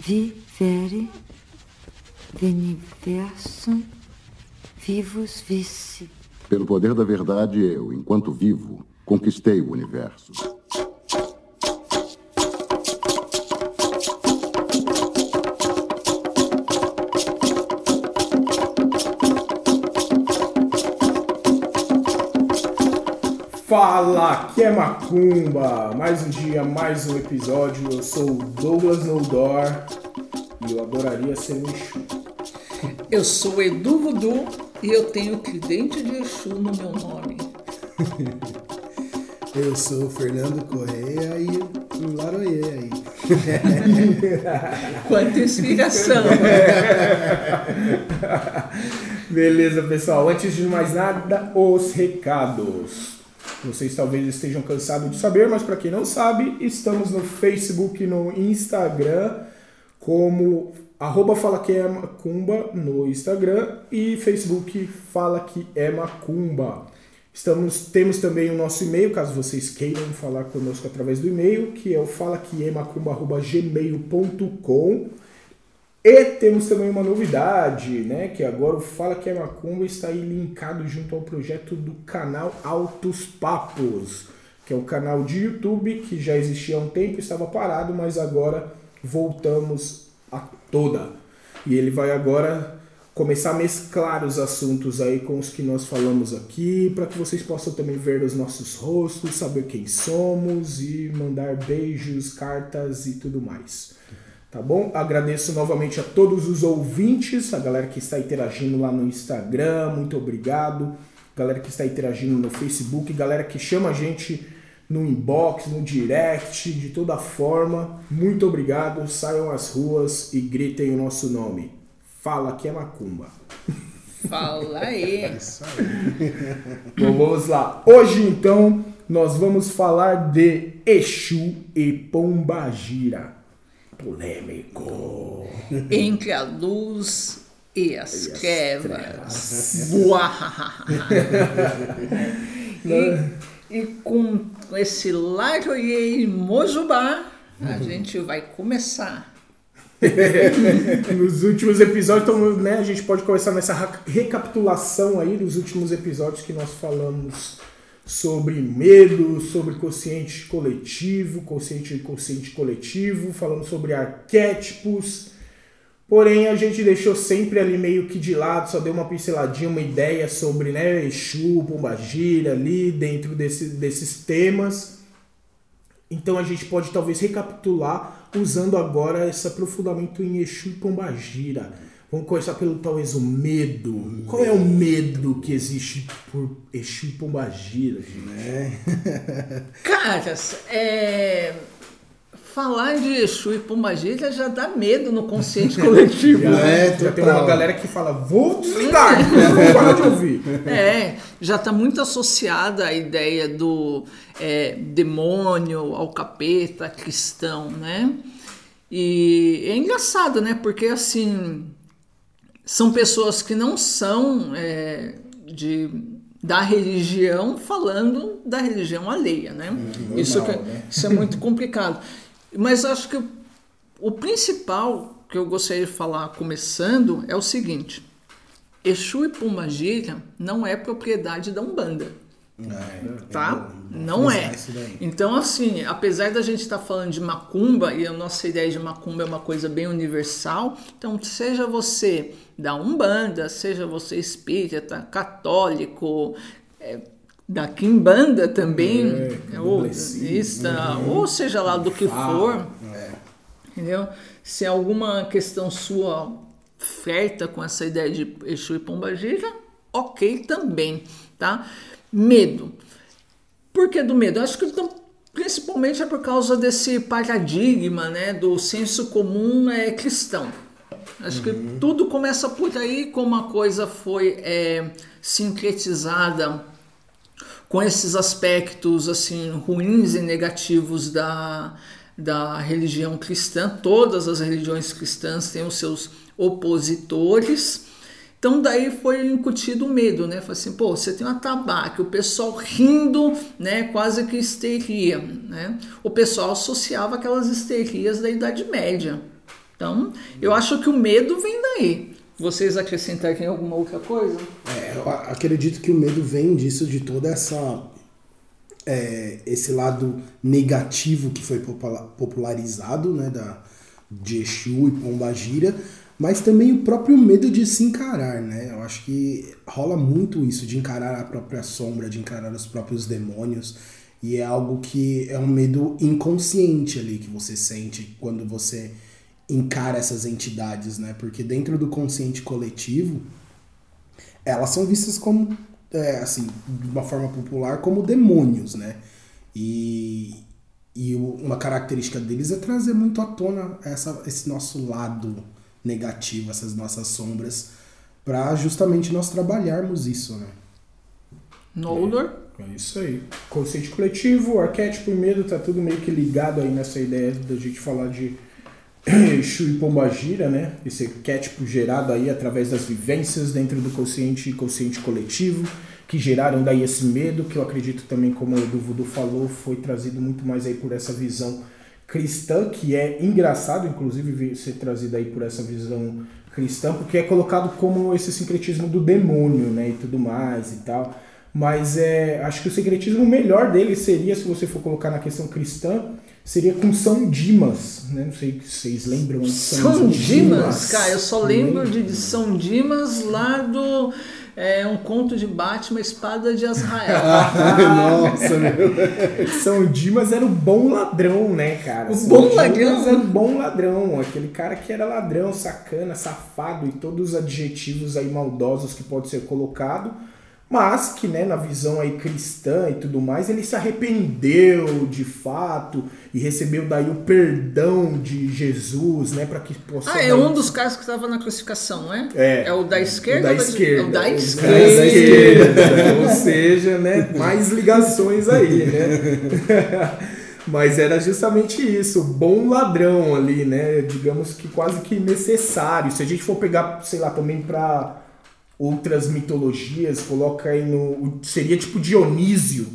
vivere, veniversum, vivus vici. Pelo poder da verdade, eu, enquanto vivo, conquistei o universo. Fala, aqui é Macumba. Mais um dia, mais um episódio. Eu sou o Douglas Noldor e eu adoraria ser um Exu. Eu sou o Edu Vudu e eu tenho tridente de Exu no meu nome. Eu sou o Fernando Correia e um Laroie aí. Quanta inspiração! Beleza, pessoal. Antes de mais nada, os recados. Vocês talvez estejam cansados de saber, mas para quem não sabe, estamos no Facebook e no Instagram como arroba Fala Que É Macumba no Instagram e Facebook Fala Que É Macumba. Estamos, temos também o nosso e-mail, caso vocês queiram falar conosco através do e-mail, que é o falaqueemacumba.gmail.com e temos também uma novidade, né? Que agora o Fala Que é Macumba está aí linkado junto ao projeto do canal Altos Papos, que é o canal de YouTube que já existia há um tempo, estava parado, mas agora voltamos a toda. E ele vai agora começar a mesclar os assuntos aí com os que nós falamos aqui, para que vocês possam também ver os nossos rostos, saber quem somos e mandar beijos, cartas e tudo mais. Tá bom? Agradeço novamente a todos os ouvintes, a galera que está interagindo lá no Instagram, muito obrigado. Galera que está interagindo no Facebook, galera que chama a gente no inbox, no direct, de toda forma. Muito obrigado. Saiam às ruas e gritem o nosso nome. Fala que é Macumba. Fala aí! Bom, vamos lá. Hoje então nós vamos falar de Exu e Pombagira. Polêmico. Entre a luz e as E as trevas. E, e com esse Laroye Mojubá, a gente vai começar. Nos últimos episódios, então, né, a gente pode começar nessa recapitulação aí dos últimos episódios que nós falamos sobre medo, sobre consciente coletivo, consciente e inconsciente coletivo, falamos sobre arquétipos. Porém, a gente deixou sempre ali meio que de lado, só deu uma pinceladinha, uma ideia sobre né, Exu, Pombagira ali dentro desse, desses temas. Então a gente pode talvez recapitular usando agora esse aprofundamento em Exu e Pombagira. Vamos começar pelo talvez o medo. Qual é o medo que existe por Exu e Pombagira, gente? Caras, é, falar de Exu e Pombagira já dá medo no consciente coletivo. Já, É, já tem uma galera que fala, vou desligar, vou parar de ouvir. É, já está muito associada a ideia do é, demônio, ao capeta, cristão, né? E é engraçado, né? Porque assim são pessoas que não são é, de da religião falando da religião alheia, né? isso, que- né? isso é muito complicado. Mas acho que o principal que eu gostaria de falar começando é o seguinte: Exu e Pombagira não é propriedade da Umbanda, tá? Não é. Então, assim, apesar da gente estar falando de macumba, e a nossa ideia de macumba é uma coisa bem universal, então, seja você da Umbanda, seja você espírita, católico, é, da Quimbanda também, É, ou kardecista, budista, ou seja lá do que for, É. entendeu? Se alguma questão sua flerta com essa ideia de Exu e Pombagira, ok também, tá? Medo. Por que do medo? Eu acho que então, principalmente é por causa desse paradigma, né, do senso comum é cristão. Acho que tudo começa por aí, como a coisa foi é, sincretizada com esses aspectos assim ruins e negativos da, da religião cristã. Todas as religiões cristãs têm os seus opositores. Então daí foi incutido o medo, né? Falei assim, pô, você tem um atabaque, o pessoal rindo, né? Quase que histeria, né? O pessoal associava aquelas histerias da Idade Média, Então, eu acho que o medo vem daí. Vocês acrescentarem alguma outra coisa? É, eu acredito que o medo vem disso, de toda essa. é, esse lado negativo que foi popula- popularizado, né? Da, de Exu e Pombagira, mas também o próprio medo de se encarar, né? Eu acho que rola muito isso, de encarar a própria sombra, de encarar os próprios demônios. E é algo que é um medo inconsciente ali que você sente quando você encara essas entidades, né? Porque dentro do consciente coletivo, elas são vistas como, é, assim, de uma forma popular, como demônios, né? E, e uma característica deles é trazer muito à tona essa, esse nosso lado negativo, essas nossas sombras, para justamente nós trabalharmos isso, né? Noldor? É isso aí. Consciente coletivo, arquétipo e medo, tá tudo meio que ligado aí nessa ideia da gente falar de Exu e Pombagira, né? Esse arquétipo gerado aí através das vivências dentro do consciente e consciente coletivo, que geraram daí esse medo, que eu acredito também, como o do Voodoo falou, foi trazido muito mais aí por essa visão cristã, que é engraçado, inclusive, ser trazido aí por essa visão cristã, porque é colocado como esse sincretismo do demônio, né, e tudo mais e tal. Mas é, acho que o secretismo melhor dele seria, se você for colocar na questão cristã, seria com São Dimas, né? Não sei se vocês lembram. né? São Dimas, cara, eu só lembro de. São Dimas lá do é, um conto de Batman, Espada de Azrael. Nossa, meu. São Dimas era o bom ladrão, né, cara? O São bom Dimas ladrão? era o bom ladrão, aquele cara que era ladrão, sacana, safado e todos os adjetivos aí maldosos que pode ser colocado, mas que, né, na visão aí cristã e tudo mais, ele se arrependeu de fato e recebeu daí o perdão de Jesus, né, para que possa Ah, é um dos caras que estava na classificação, não é? É. É o da esquerda? O da esquerda. O da O esquerda. da esquerda. Ou seja, né? Mais ligações aí, né? Mas era justamente isso, bom ladrão ali, né? Digamos que quase que necessário. Se a gente for pegar, sei lá, também para outras mitologias, coloca aí no. Seria tipo Dionísio.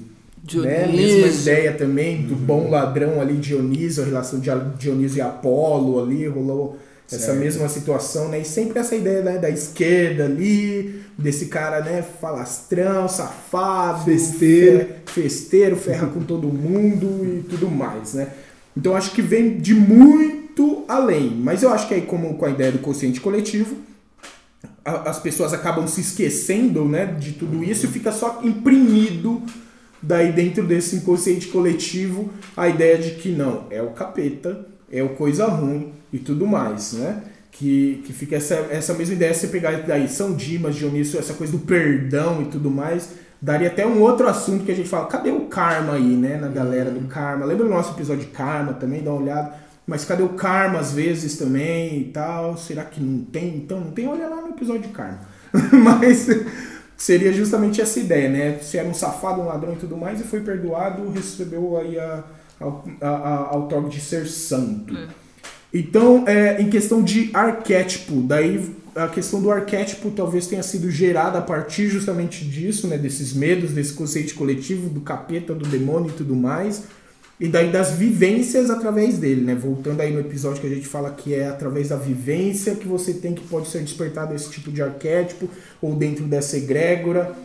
Né? Mesma Dionísio. ideia também do bom ladrão ali, Dionísio, a relação de Dionísio e Apolo ali, rolou essa Certo. mesma situação, né? E sempre essa ideia né, da esquerda ali, desse cara, né, falastrão, safado, Festeiro. fe- festeiro, ferra com todo mundo e tudo mais, né? Então acho que vem de muito além, mas eu acho que aí como com a ideia do consciente coletivo, as pessoas acabam se esquecendo, né, de tudo isso e fica só imprimido daí dentro desse inconsciente coletivo a ideia de que não, é o capeta, é o coisa ruim e tudo mais, né? Que, que fica essa, essa mesma ideia, se pegar daí São Dimas, Dionísio, essa coisa do perdão e tudo mais, daria até um outro assunto que a gente fala, cadê o karma aí, né, na galera do karma? Lembra do nosso episódio de karma também, dá uma olhada. Mas cadê o karma às vezes também e tal? Será que não tem? Então não tem? Olha lá no episódio de karma. Mas seria justamente essa ideia, né? Se era um safado, um ladrão e tudo mais, e foi perdoado, recebeu aí a, a, a, a, outorga de ser santo. Então, é, em questão de arquétipo, daí a questão do arquétipo talvez tenha sido gerada a partir justamente disso, né? Desses medos, desse conceito coletivo, do capeta, do demônio e tudo mais. E daí das vivências através dele, né? Voltando aí no episódio que a gente fala que é através da vivência que você tem que pode ser despertado esse tipo de arquétipo, ou dentro dessa egrégora.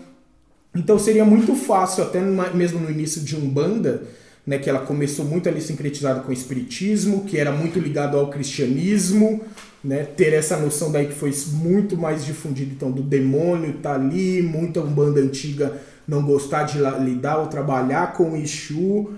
Então seria muito fácil, até mesmo no início de Umbanda, né, que ela começou muito ali sincretizada com o espiritismo, que era muito ligado ao cristianismo, né, ter essa noção daí que foi muito mais difundida então do demônio tá ali, muita Umbanda antiga não gostar de lidar ou trabalhar com o Exu.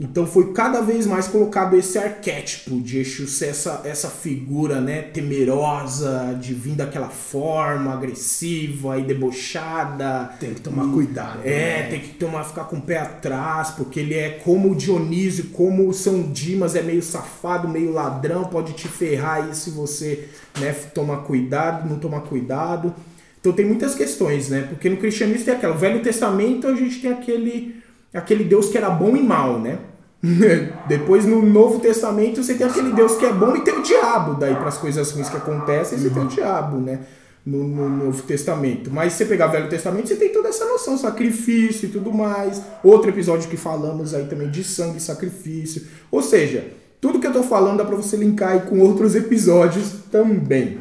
Então foi cada vez mais colocado esse arquétipo de Exu ser essa, essa figura né, temerosa, de vir daquela forma agressiva e debochada. Tem que tomar cuidado. É, né? tem que tomar, ficar com o pé atrás, porque ele é como o Dionísio, como o São Dimas, é meio safado, meio ladrão, pode te ferrar aí se você né, tomar cuidado, não tomar cuidado. Então tem muitas questões, né? Porque no cristianismo tem aquela, no Velho Testamento a gente tem aquele, aquele Deus que era bom e mal, né? Depois no Novo Testamento você tem aquele Deus que é bom e tem o diabo, daí para as coisas ruins que acontecem você tem o diabo, né? No, no Novo Testamento. Mas se você pegar o Velho Testamento, você tem toda essa noção, sacrifício e tudo mais. Outro episódio que falamos aí também de sangue e sacrifício. Ou seja, tudo que eu tô falando dá pra você linkar aí com outros episódios também.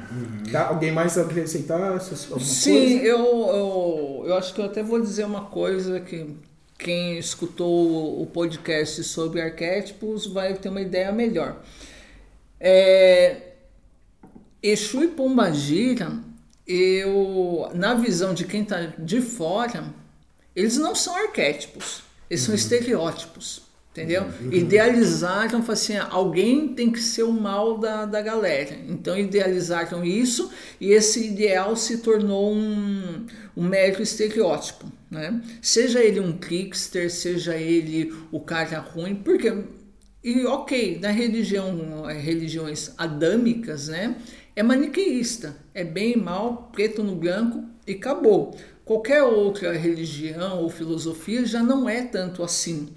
Tá? Alguém mais acrescentar Sim, coisa? eu, eu, eu acho que eu até vou dizer uma coisa que quem escutou o podcast sobre arquétipos vai ter uma ideia melhor. É, Exu e Pombagira, eu, na visão de quem está de fora, eles não são arquétipos, eles são estereótipos. Entendeu? Idealizaram, falaram assim, alguém tem que ser o mal da, da galera. Então idealizaram isso e esse ideal se tornou um, um mero estereótipo. Né? Seja ele um trickster, seja ele o cara ruim, porque e ok, na religião, religiões adâmicas, né, é maniqueísta, é bem e mal, preto no branco e acabou. Qualquer outra religião ou filosofia já não é tanto assim.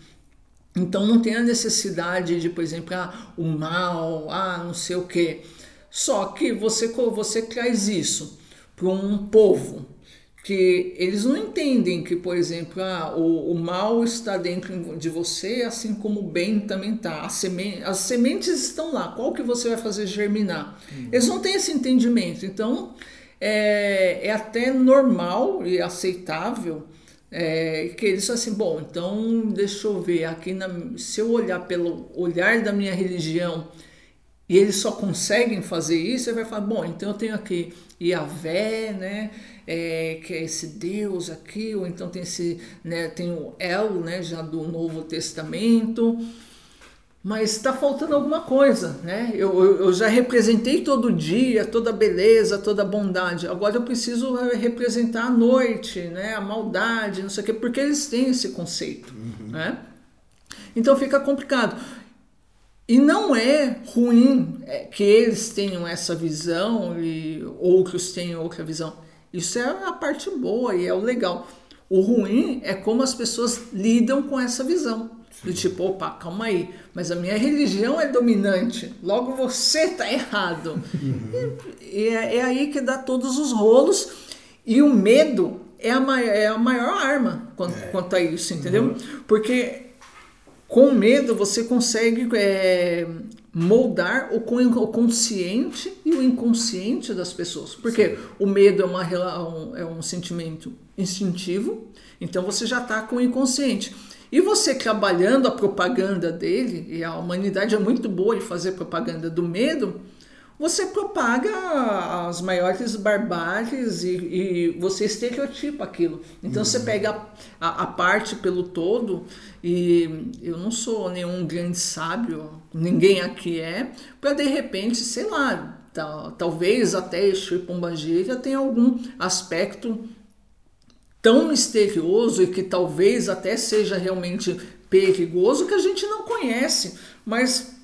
Então não tem a necessidade de, por exemplo, ah, o mal, ah, não sei o quê. Só que você, você traz isso para um povo que eles não entendem que, por exemplo, ah, o, o mal está dentro de você, assim como o bem também está. As, as sementes estão lá, qual que você vai fazer germinar? Uhum. Eles não têm esse entendimento. Então é, é até normal e aceitável é, que eles assim, bom, então deixa eu ver aqui, na, se eu olhar pelo olhar da minha religião e eles só conseguem fazer isso, você vai falar, bom, então eu tenho aqui Yahvé, né, é, que é esse Deus aqui, ou então tem esse, né, tem o El, né, já do Novo Testamento, mas está faltando alguma coisa, né? Eu, eu, eu, já representei todo dia, toda beleza, toda bondade. Agora eu preciso representar a noite, né? A maldade, não sei o quê, porque eles têm esse conceito, uhum. né? Então fica complicado. E não é ruim é, que eles tenham essa visão e outros tenham outra visão. Isso é a parte boa e é o legal. O ruim é como as pessoas lidam com essa visão. Do tipo, opa, calma aí, mas a minha religião é dominante, logo você está errado. Uhum. E, e é, é, aí que dá todos os rolos. E o medo é a, maior, é a maior arma quanto, é. quanto a isso, entendeu? Uhum. Porque com medo você consegue é, moldar o, consciente e o inconsciente das pessoas. Porque Sim. o medo é, uma, é um sentimento instintivo, então você já está com o inconsciente. E você trabalhando a propaganda dele, e a humanidade é muito boa em fazer propaganda do medo, você propaga as maiores barbáries e, e você estereotipa aquilo. Então uhum. você pega a, a, parte pelo todo, e eu não sou nenhum grande sábio, ninguém aqui é, para de repente, sei lá, tal, talvez até Exu e Pombagira tenha algum aspecto tão misterioso e que talvez até seja realmente perigoso que a gente não conhece, mas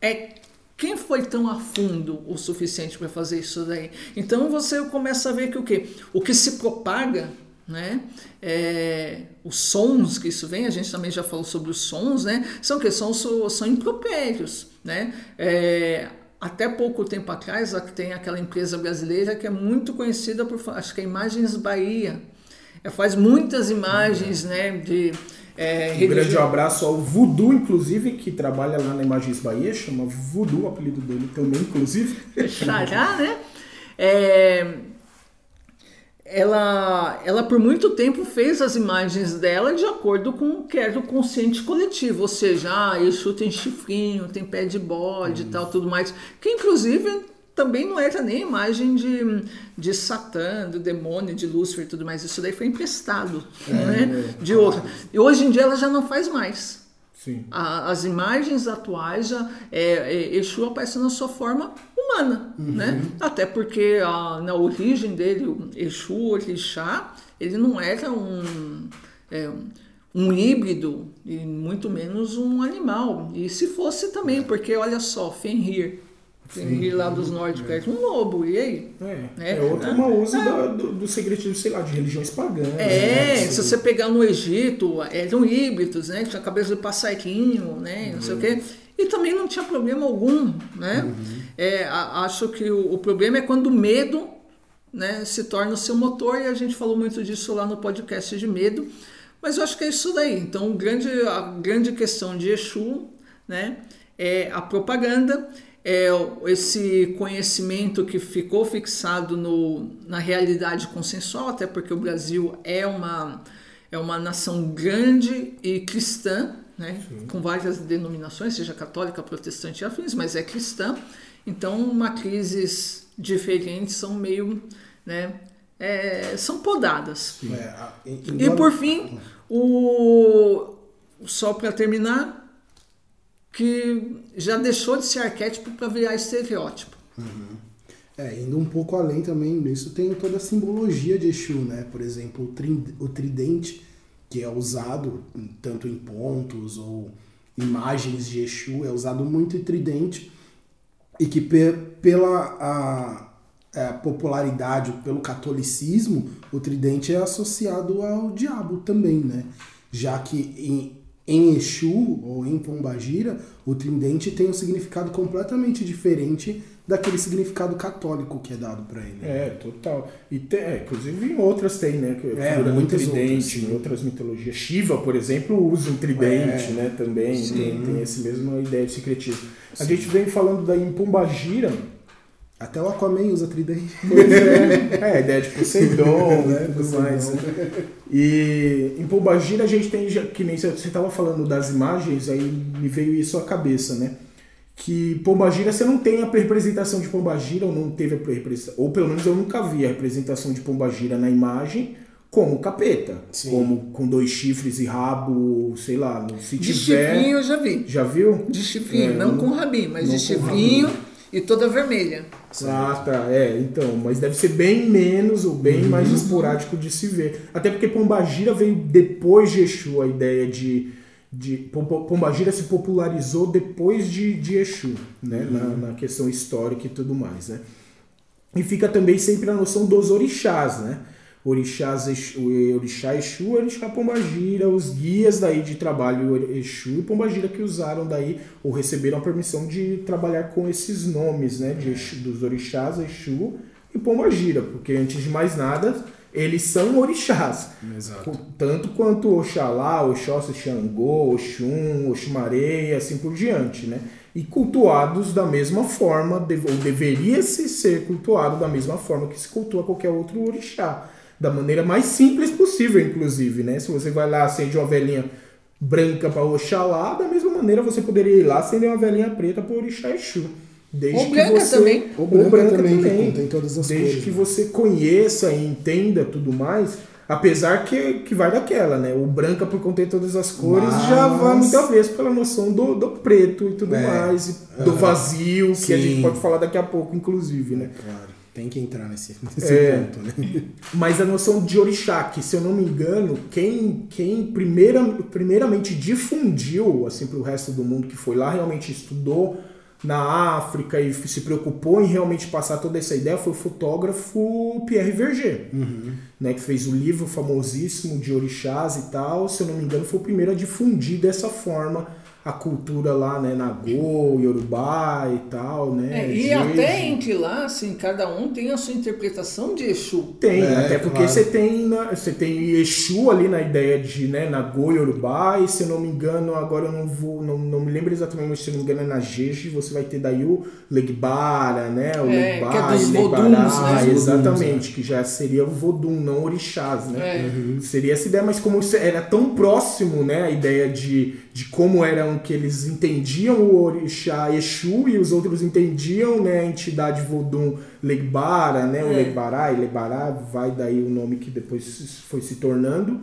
é quem foi tão a fundo o suficiente para fazer isso daí? Então você começa a ver que o que o que se propaga, né? É, os sons que isso vem, a gente também já falou sobre os sons, né? São que são são impropérios, né? É, até pouco tempo atrás, tem aquela empresa brasileira que é muito conhecida por, acho que é Imagens Bahia, é, faz muitas imagens, né, de é, um grande abraço ao Voodoo, inclusive, que trabalha lá na Imagens Bahia, chama Voodoo, o apelido dele também, inclusive. Xará, né? É, ela, ela por muito tempo fez as imagens dela de acordo com o que era o consciente coletivo, ou seja, ah, Exu tem chifrinho, tem pé de bode e tal, tudo mais, que inclusive também não era nem imagem de, de Satã, do demônio, de Lúcifer e tudo mais. Isso daí foi emprestado é, né? é, de outra. E hoje em dia ela já não faz mais. Sim. A, as imagens atuais já é, é, Exu aparece na sua forma humana, uhum. né? Até porque a, na origem dele, o Exu, Orixá, ele não era um, é, um híbrido e muito menos um animal. E se fosse também, porque olha só, Fenrir, Fenrir lá dos nórdicos, é. um lobo, e aí? É, é, é outra uma usa é. do, do segredo, sei lá, de religiões pagãs. É, né? se você pegar no Egito, eram híbridos, né? Tinha cabeça de passarinho, né? Não uhum. sei o quê. E também não tinha problema algum, né? Uhum. É, a, acho que o, o, problema é quando o medo né, se torna o seu motor, e a gente falou muito disso lá no podcast de medo. Mas eu acho que é isso daí. Então, grande, a grande questão de Exu, né? é a propaganda, é esse conhecimento que ficou fixado no, na realidade consensual, até porque o Brasil é uma, é uma nação grande e cristã, né, com várias denominações, seja católica, protestante e afins, mas é cristã. Então, matrizes diferentes são meio, né, é, são podadas. É, E por fim, o só para terminar, que já deixou de ser arquétipo para virar estereótipo. É, indo um pouco além também nisso, tem toda a simbologia de Exu, né? Por exemplo, o, trin- o tridente, que é usado tanto em pontos ou imagens de Exu, é usado muito em tridente, e que pe- pela a, a popularidade, pelo catolicismo, o tridente é associado ao diabo também, né? Já que em, em Exu ou em Pombagira, o tridente tem um significado completamente diferente daquele significado católico que é dado para ele. É, total. E tem, é, inclusive em outras tem, né? É, muitas tridente, outras, sim. em outras mitologias. Shiva, por exemplo, usa um tridente, É. né? Também tem, tem essa mesma ideia de secretismo. A gente vem falando daí em Pombagira. Até o Aquaman usa tridente. Pois é, é a ideia de Poseidon Né, e tudo mais. né? E em Pombagira a gente tem, que nem você estava falando das imagens, aí me veio isso à cabeça, né? Que Pombagira você não tem a representação de Pombagira, ou não teve a representação, ou pelo menos eu nunca vi a representação de Pombagira na imagem como capeta. Sim. Como com dois chifres e rabo, sei lá, se De tiver. chifrinho eu já vi. Já viu? De chifrinho, É, não não- com rabinho, mas não de com chifrinho e toda vermelha. Ah, tá. É, então, mas deve ser bem menos ou bem mais esporádico de se ver. Até porque Pombagira veio depois de Exu, a ideia de. de Pom- Pombagira se popularizou depois de, de Exu, né? Na, na questão histórica e tudo mais, né? E fica também sempre a noção dos orixás, né? Orixás, Orixá Exu, Orixá Pombagira, os guias daí de trabalho Exu e Pombagira que usaram daí ou receberam a permissão de trabalhar com esses nomes, né? De Exu, dos Orixás, Exu e Pombagira, porque antes de mais nada, eles são orixás. Exato. Tanto quanto Oxalá, Oxóssi, Xangô, Oxum, Oxumaré e assim por diante, né? E cultuados da mesma forma, ou deveria-se ser cultuado da mesma forma que se cultua qualquer outro orixá. Da maneira mais simples possível, inclusive, né? Se você vai lá, acende uma velhinha branca para Oxalá, da mesma maneira você poderia ir lá acender uma velhinha preta para Orixá Exu. Desde Ou que branca você... também. Ou branca também, que contém todas as Desde cores, que né? você conheça e entenda tudo mais, apesar que, que vai daquela, né? O branca por conter todas as cores Mas- já vai muitas vezes pela noção do, do preto e tudo É. mais, e do vazio, que a Sim. gente pode falar daqui a pouco, inclusive, né? Claro, tem que entrar nesse, nesse É. ponto, né? Mas a noção de orixá, que se eu não me engano, quem, quem primeira, primeiramente difundiu assim para o resto do mundo, que foi lá realmente estudou na África e se preocupou em realmente passar toda essa ideia, foi o fotógrafo Pierre Verger, né, que fez o livro famosíssimo de orixás e tal. Se eu não me engano, foi o primeiro a difundir dessa forma a cultura lá, né, Nagô, Yorubá e tal, né? É, e Jeje. até entre lá, assim, cada um tem a sua interpretação de Exu. Tem, É, até porque claro. você tem na- você tem Exu ali na ideia de né, Nagô e Yorubá, e se eu não me engano, agora eu não vou, não, não me lembro exatamente, mas se eu não me engano é na Jeje, você vai ter daí o Legbara, né? O É, Legbara, que é dos Legbará, voduns, né? Dos Exatamente, que já seria o Vodum, não orixás, né? É. Seria essa ideia, mas como era tão próximo, né, a ideia de, de como eram que eles entendiam o orixá Exu e os outros entendiam, né, a entidade Vodum Legbara, né, o É. Legbará e Legbará, vai daí o nome que depois foi se tornando,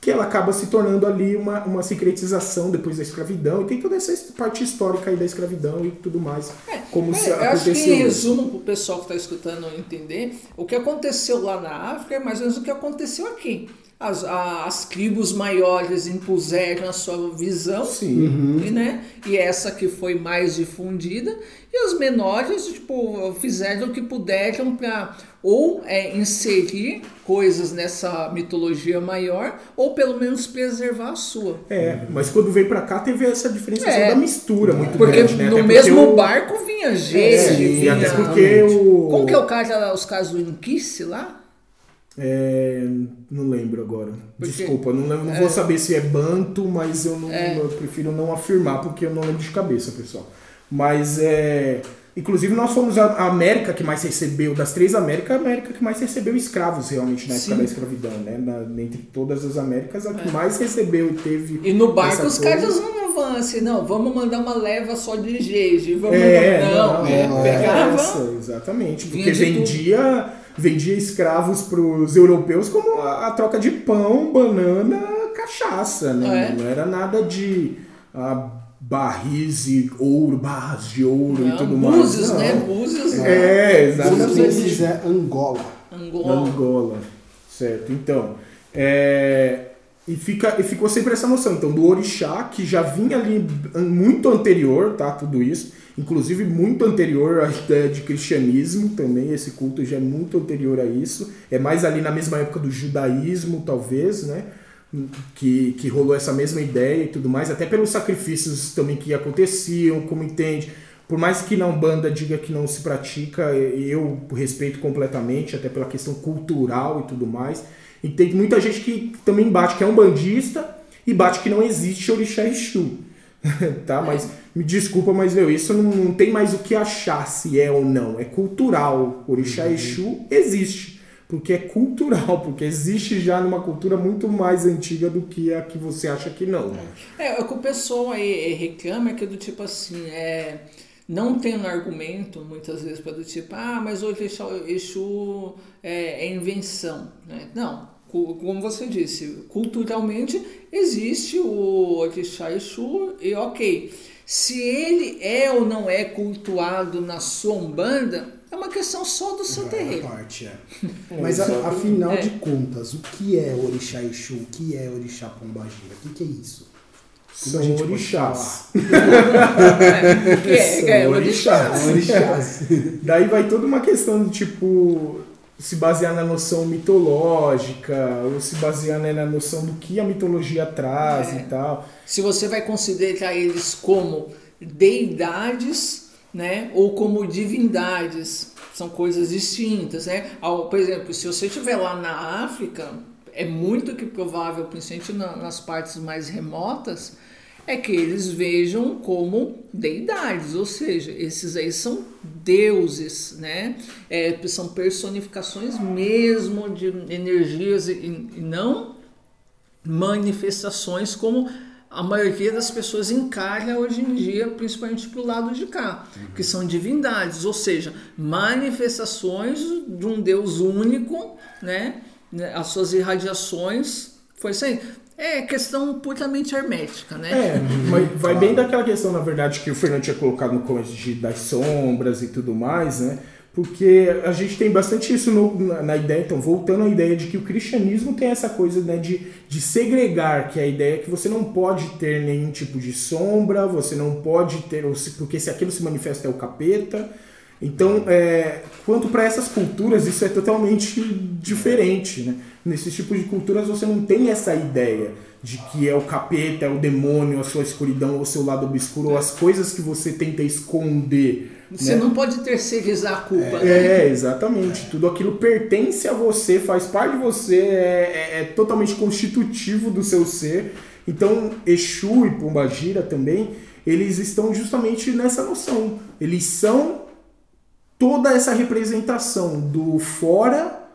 que ela acaba se tornando ali uma, uma secretização depois da escravidão, e tem toda essa parte histórica aí da escravidão e tudo mais, como se É, eu acho que aconteceu. em resumo, para o pessoal que está escutando entender, o que aconteceu lá na África é mais ou menos o que aconteceu aqui. As, as tribos maiores impuseram a sua visão, Sim. e, né, e essa que foi mais difundida, e os menores tipo, fizeram o que puderam para ou é, inserir coisas nessa mitologia maior, ou pelo menos preservar a sua. É, mas quando veio pra cá teve essa diferenciação É. da mistura muito Porque grande, né? no Até mesmo porque o- barco vinha É, gente, e vinha... até porque o. Como que é o caso, os casos do Inquice lá? É, não lembro agora. Porque- Desculpa, não, lembro, não vou saber se é banto, mas eu, não, É. eu prefiro não afirmar porque eu não lembro de cabeça, pessoal. Mas é. Inclusive, nós fomos a América que mais recebeu, das três Américas, a América que mais recebeu escravos realmente na época Sim. da escravidão, né? Na- entre todas as Américas, a que mais recebeu e teve. É. E no barco os caras não vão assim, não, vamos mandar uma leva só de jeje, vamos É, mandar. não, Não, é, é, não tudo. vendia, vendia escravos para os europeus como a, a troca de pão, banana, cachaça, né? É. Não era nada de ah, barris e ouro, barras de ouro e Não, tudo mais. Búzios, não. né? Búzios. É, exatamente. é Angola. Angola. Angola. Certo. Então, é, e, fica, e ficou sempre essa noção. Então, do orixá, que já vinha ali muito anterior, tá? Tudo isso. Inclusive, muito anterior à ideia de cristianismo também. Esse culto já é muito anterior a isso. É mais ali na mesma época do judaísmo, talvez, né? Que, que rolou essa mesma ideia e tudo mais. Até pelos sacrifícios também que aconteciam, como entende. Por mais que na Umbanda diga que não se pratica, eu respeito completamente, até pela questão cultural e tudo mais. E tem muita gente que também bate que é um bandista e bate que não existe orixá Exu. tá? Mas me desculpa, mas meu, isso não, não tem mais o que achar se é ou não. É cultural. Orixá Exu existe. Porque é cultural, porque existe já numa cultura muito mais antiga do que a que você acha que não. É, o que o pessoal aí reclama é que do tipo assim, é, não tem um argumento muitas vezes para do tipo, ah, mas hoje Exu, é, é invenção. Né? Não, como você disse, culturalmente existe o Orixá Exu e ok. Se ele é ou não é cultuado na sua Umbanda, é uma questão só do seu A terreiro. parte, é. Mas a- afinal É. de contas, o que é Orixá Exu? O que é Orixá Pombagira? O que, é isso? São a gente pode orixás. É, é, é São orixá. orixás. Orixás. Daí vai toda uma questão de tipo se basear na noção mitológica, ou se basear né, na noção do que a mitologia traz É. e tal. se você vai considerar eles como deidades, né, ou como divindades, são coisas distintas, né? Por exemplo, se você estiver lá na África, é muito que provável, principalmente na- nas partes mais remotas, é que eles vejam como deidades, ou seja, esses aí são deuses, né? É, são personificações mesmo de energias e, e não manifestações como a maioria das pessoas encara hoje em dia, principalmente pro lado de cá, que são divindades, ou seja, manifestações de um Deus único? Né, As suas irradiações, foi isso aí. É questão puramente hermética, né? É, mas vai bem daquela questão, na verdade, que o Fernando tinha colocado no começo de, das sombras e tudo mais, né? Porque a gente tem bastante isso no- na, na ideia, então, voltando à ideia de que o cristianismo tem essa coisa né, de, de segregar, que é a ideia que você não pode ter nenhum tipo de sombra, você não pode ter, porque se aquilo se manifesta é o capeta. Então, é, quanto para essas culturas, isso é totalmente diferente. Né? Nesses tipos de culturas, você não tem essa ideia de que é o capeta, é o demônio, a sua escuridão, o seu lado obscuro, ou as coisas que você tenta esconder. Você né? não pode terceirizar a culpa, né? É, exatamente. Tudo aquilo pertence a você, faz parte de você, é, é- é totalmente constitutivo do seu ser. Então, Exu e Pombagira também, eles estão justamente nessa noção. Eles são toda essa representação do fora,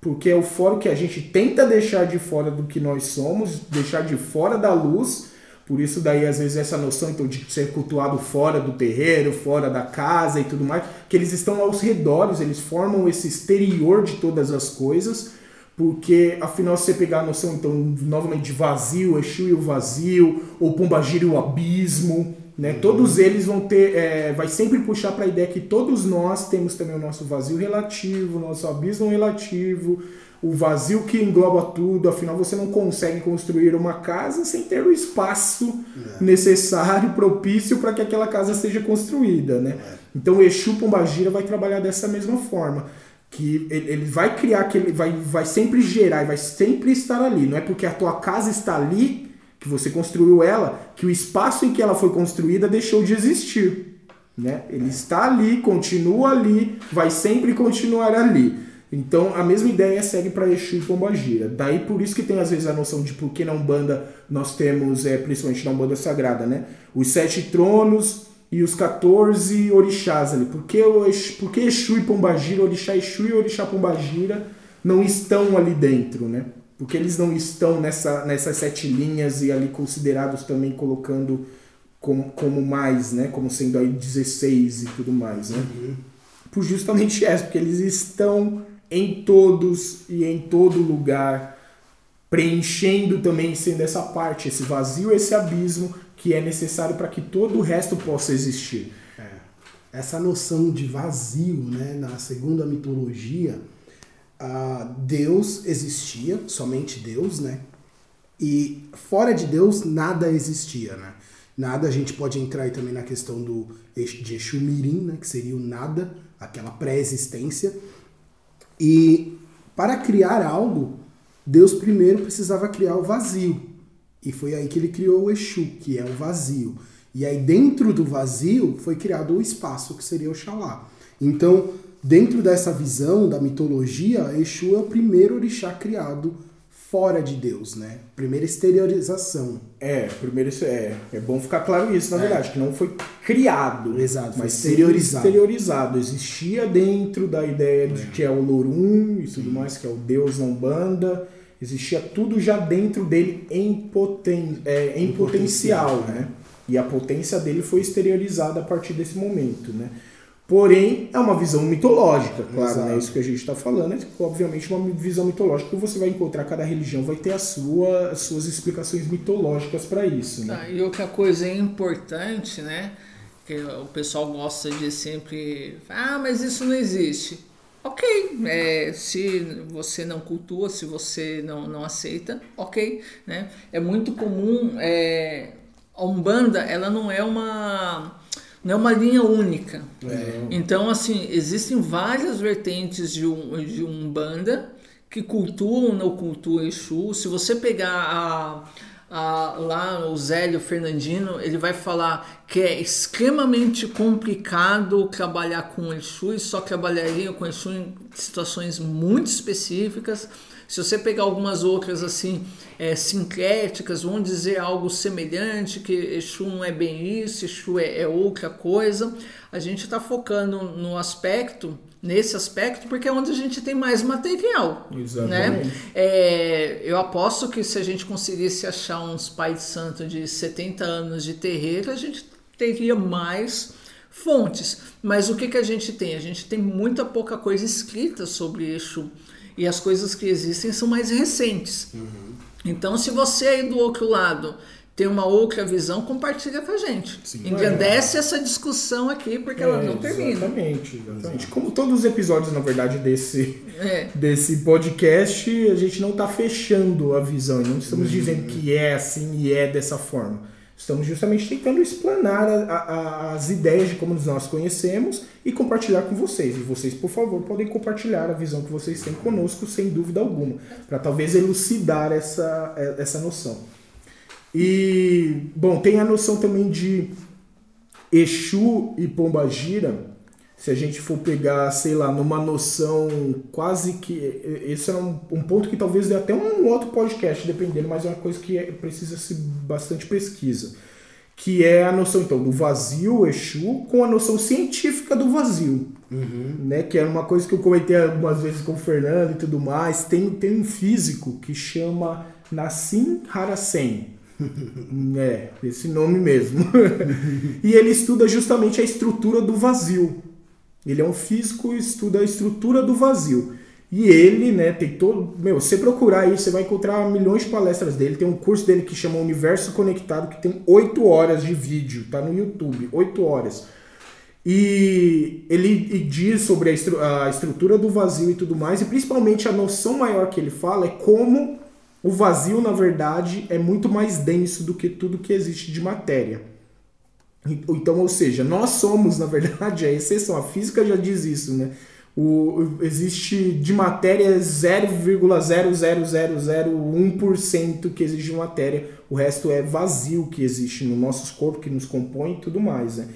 porque é o fora que a gente tenta deixar de fora do que nós somos, deixar de fora da luz. Por isso daí às vezes essa noção então de ser cultuado fora do terreiro, fora da casa e tudo mais, que eles estão aos redores, eles formam esse exterior de todas as coisas, porque afinal se você pegar a noção então novamente de vazio, Exu e o vazio, ou Pombagira e o abismo, né? Todos eles vão ter, é, vai sempre puxar para a ideia que todos nós temos também o nosso vazio relativo, o nosso abismo relativo, o vazio que engloba tudo. Afinal, você não consegue construir uma casa sem ter o espaço necessário, propício para que aquela casa seja construída, né? Então, o Exu Pombagira vai trabalhar dessa mesma forma. Que ele ele vai criar, que ele vai, vai sempre gerar e vai sempre estar ali. Não é porque a tua casa está ali que você construiu ela, que o espaço em que ela foi construída deixou de existir. Né? Ele está ali, continua ali, vai sempre continuar ali. Então a mesma ideia segue para Exu e Pombagira. Daí por isso que tem às vezes a noção de por que na Umbanda nós temos, é, principalmente na Umbanda Sagrada, né? Os sete tronos e os 14 orixás ali. Por que, o Exu, por que Exu e Pombagira, Orixá Exu e Orixá Pombagira não estão ali dentro, né? Porque eles não estão nessa, nessas sete linhas e ali considerados também colocando como, como mais, né? Como sendo aí 16 e tudo mais, né? Uhum. Por justamente essa, porque eles estão em todos e em todo lugar, preenchendo também, sendo essa parte, esse vazio, esse abismo que é necessário para que todo o resto possa existir. É. Essa noção de vazio, né, na segunda mitologia, Deus existia, somente Deus, né? E fora de Deus nada existia, né? Nada, a gente pode entrar aí também na questão do de Exu Mirim, né, que seria o nada, aquela pré-existência. E para criar algo, Deus primeiro precisava criar o vazio. E foi aí que ele criou o Exu, que é o vazio. E aí dentro do vazio foi criado o espaço, que seria o Xalá. Então, dentro dessa visão da mitologia, Exu é o primeiro orixá criado fora de Deus, né? Primeira exteriorização. É, primeiro é, é bom ficar claro isso, na é. verdade, que não foi criado, Exato, mas exteriorizado. exteriorizado. Existia dentro da ideia de é. que é o Lorum e tudo mais, que é o Deus não banda. Existia tudo já dentro dele em, poten é, em, em potencial, potencial, né? E a potência dele foi exteriorizada a partir desse momento, né? Porém, é uma visão mitológica, claro, né? Isso que a gente está falando é, obviamente, uma visão mitológica que você vai encontrar, cada religião vai ter a sua, as suas explicações mitológicas para isso, né? Ah, e outra coisa importante, né? Que o pessoal gosta de sempre... Ah, mas isso não existe. Ok, é, se você não cultua, se você não, não aceita, ok, né? É muito comum... É, a Umbanda, ela não é uma não é uma linha única. É. Então, assim, existem várias vertentes de, um, de Umbanda que cultuam ou não cultuam Exu. Se você pegar a, a, lá o Zélio Fernandino, ele vai falar que é extremamente complicado trabalhar com Exu e só trabalharia com Exu em situações muito específicas. Se você pegar algumas outras assim é, sincréticas, vão dizer algo semelhante, que Exu não é bem isso, Exu é, é outra coisa. A gente está focando no aspecto, nesse aspecto, porque é onde a gente tem mais material. Né? Exatamente. Né? É, eu aposto que se a gente conseguisse achar uns pais de santo de 70 anos de terreiro, a gente teria mais fontes. Mas o que, que a gente tem? A gente tem muita pouca coisa escrita sobre Exu. E as coisas que existem são mais recentes. Uhum. Então, se você aí do outro lado tem uma outra visão, compartilha com a gente. Sim, Engrandece é. essa discussão aqui, porque é, ela não termina. Exatamente, exatamente. Como todos os episódios, na verdade, desse, é. desse podcast, a gente não está fechando a visão. Não estamos uhum. dizendo que é assim e é dessa forma. Estamos justamente tentando explanar a, a, as ideias de como nós conhecemos e compartilhar com vocês. E vocês, por favor, podem compartilhar a visão que vocês têm conosco, sem dúvida alguma, para talvez elucidar essa, essa noção. E, bom, tem a noção também de Exu e Pombagira, se a gente for pegar, sei lá, numa noção quase que. Esse é um, um ponto que talvez dê até um outro podcast, dependendo, mas é uma coisa que é, precisa-se bastante pesquisa. Que é a noção, então, do vazio, Exu, com a noção científica do vazio. Uhum. Né? Que é uma coisa que eu comentei algumas vezes com o Fernando e tudo mais. Tem, tem um físico que chama Nassim Harasen. é, esse nome mesmo. e ele estuda justamente a estrutura do vazio. Ele é um físico e estuda a estrutura do vazio. E ele, né, tem todo. Meu, você procurar aí, você vai encontrar milhões de palestras dele. Tem um curso dele que chama Universo Conectado, que tem 8 horas de vídeo, tá no YouTube, 8 horas. E ele diz sobre a, estru a estrutura do vazio e tudo mais, e principalmente a noção maior que ele fala é como o vazio, na verdade, é muito mais denso do que tudo que existe de matéria. Então, ou seja, nós somos, na verdade, a exceção. A física já diz isso, né? O, existe de matéria 0,00001% que existe matéria, o resto é vazio que existe no nossos corpos, que nos compõe e tudo mais. Né?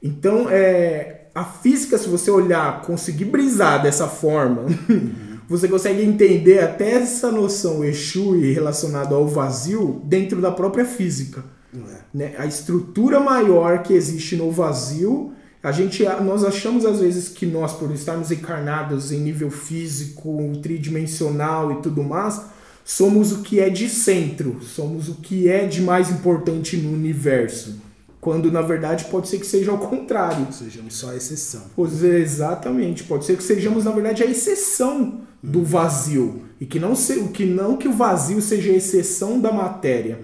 Então, é, a física, se você olhar, conseguir brisar dessa forma, você consegue entender até essa noção Exu relacionada ao vazio dentro da própria física. É. Né? A estrutura maior que existe no vazio, a gente, nós achamos às vezes que nós, por estarmos encarnados em nível físico, tridimensional e tudo mais, somos o que é de centro, somos o que é de mais importante no universo. Quando na verdade pode ser que seja ao contrário. Sejamos só a exceção. Pois é, exatamente. Pode ser que sejamos, na verdade, a exceção do vazio. E que não, se, que, não que o vazio seja a exceção da matéria.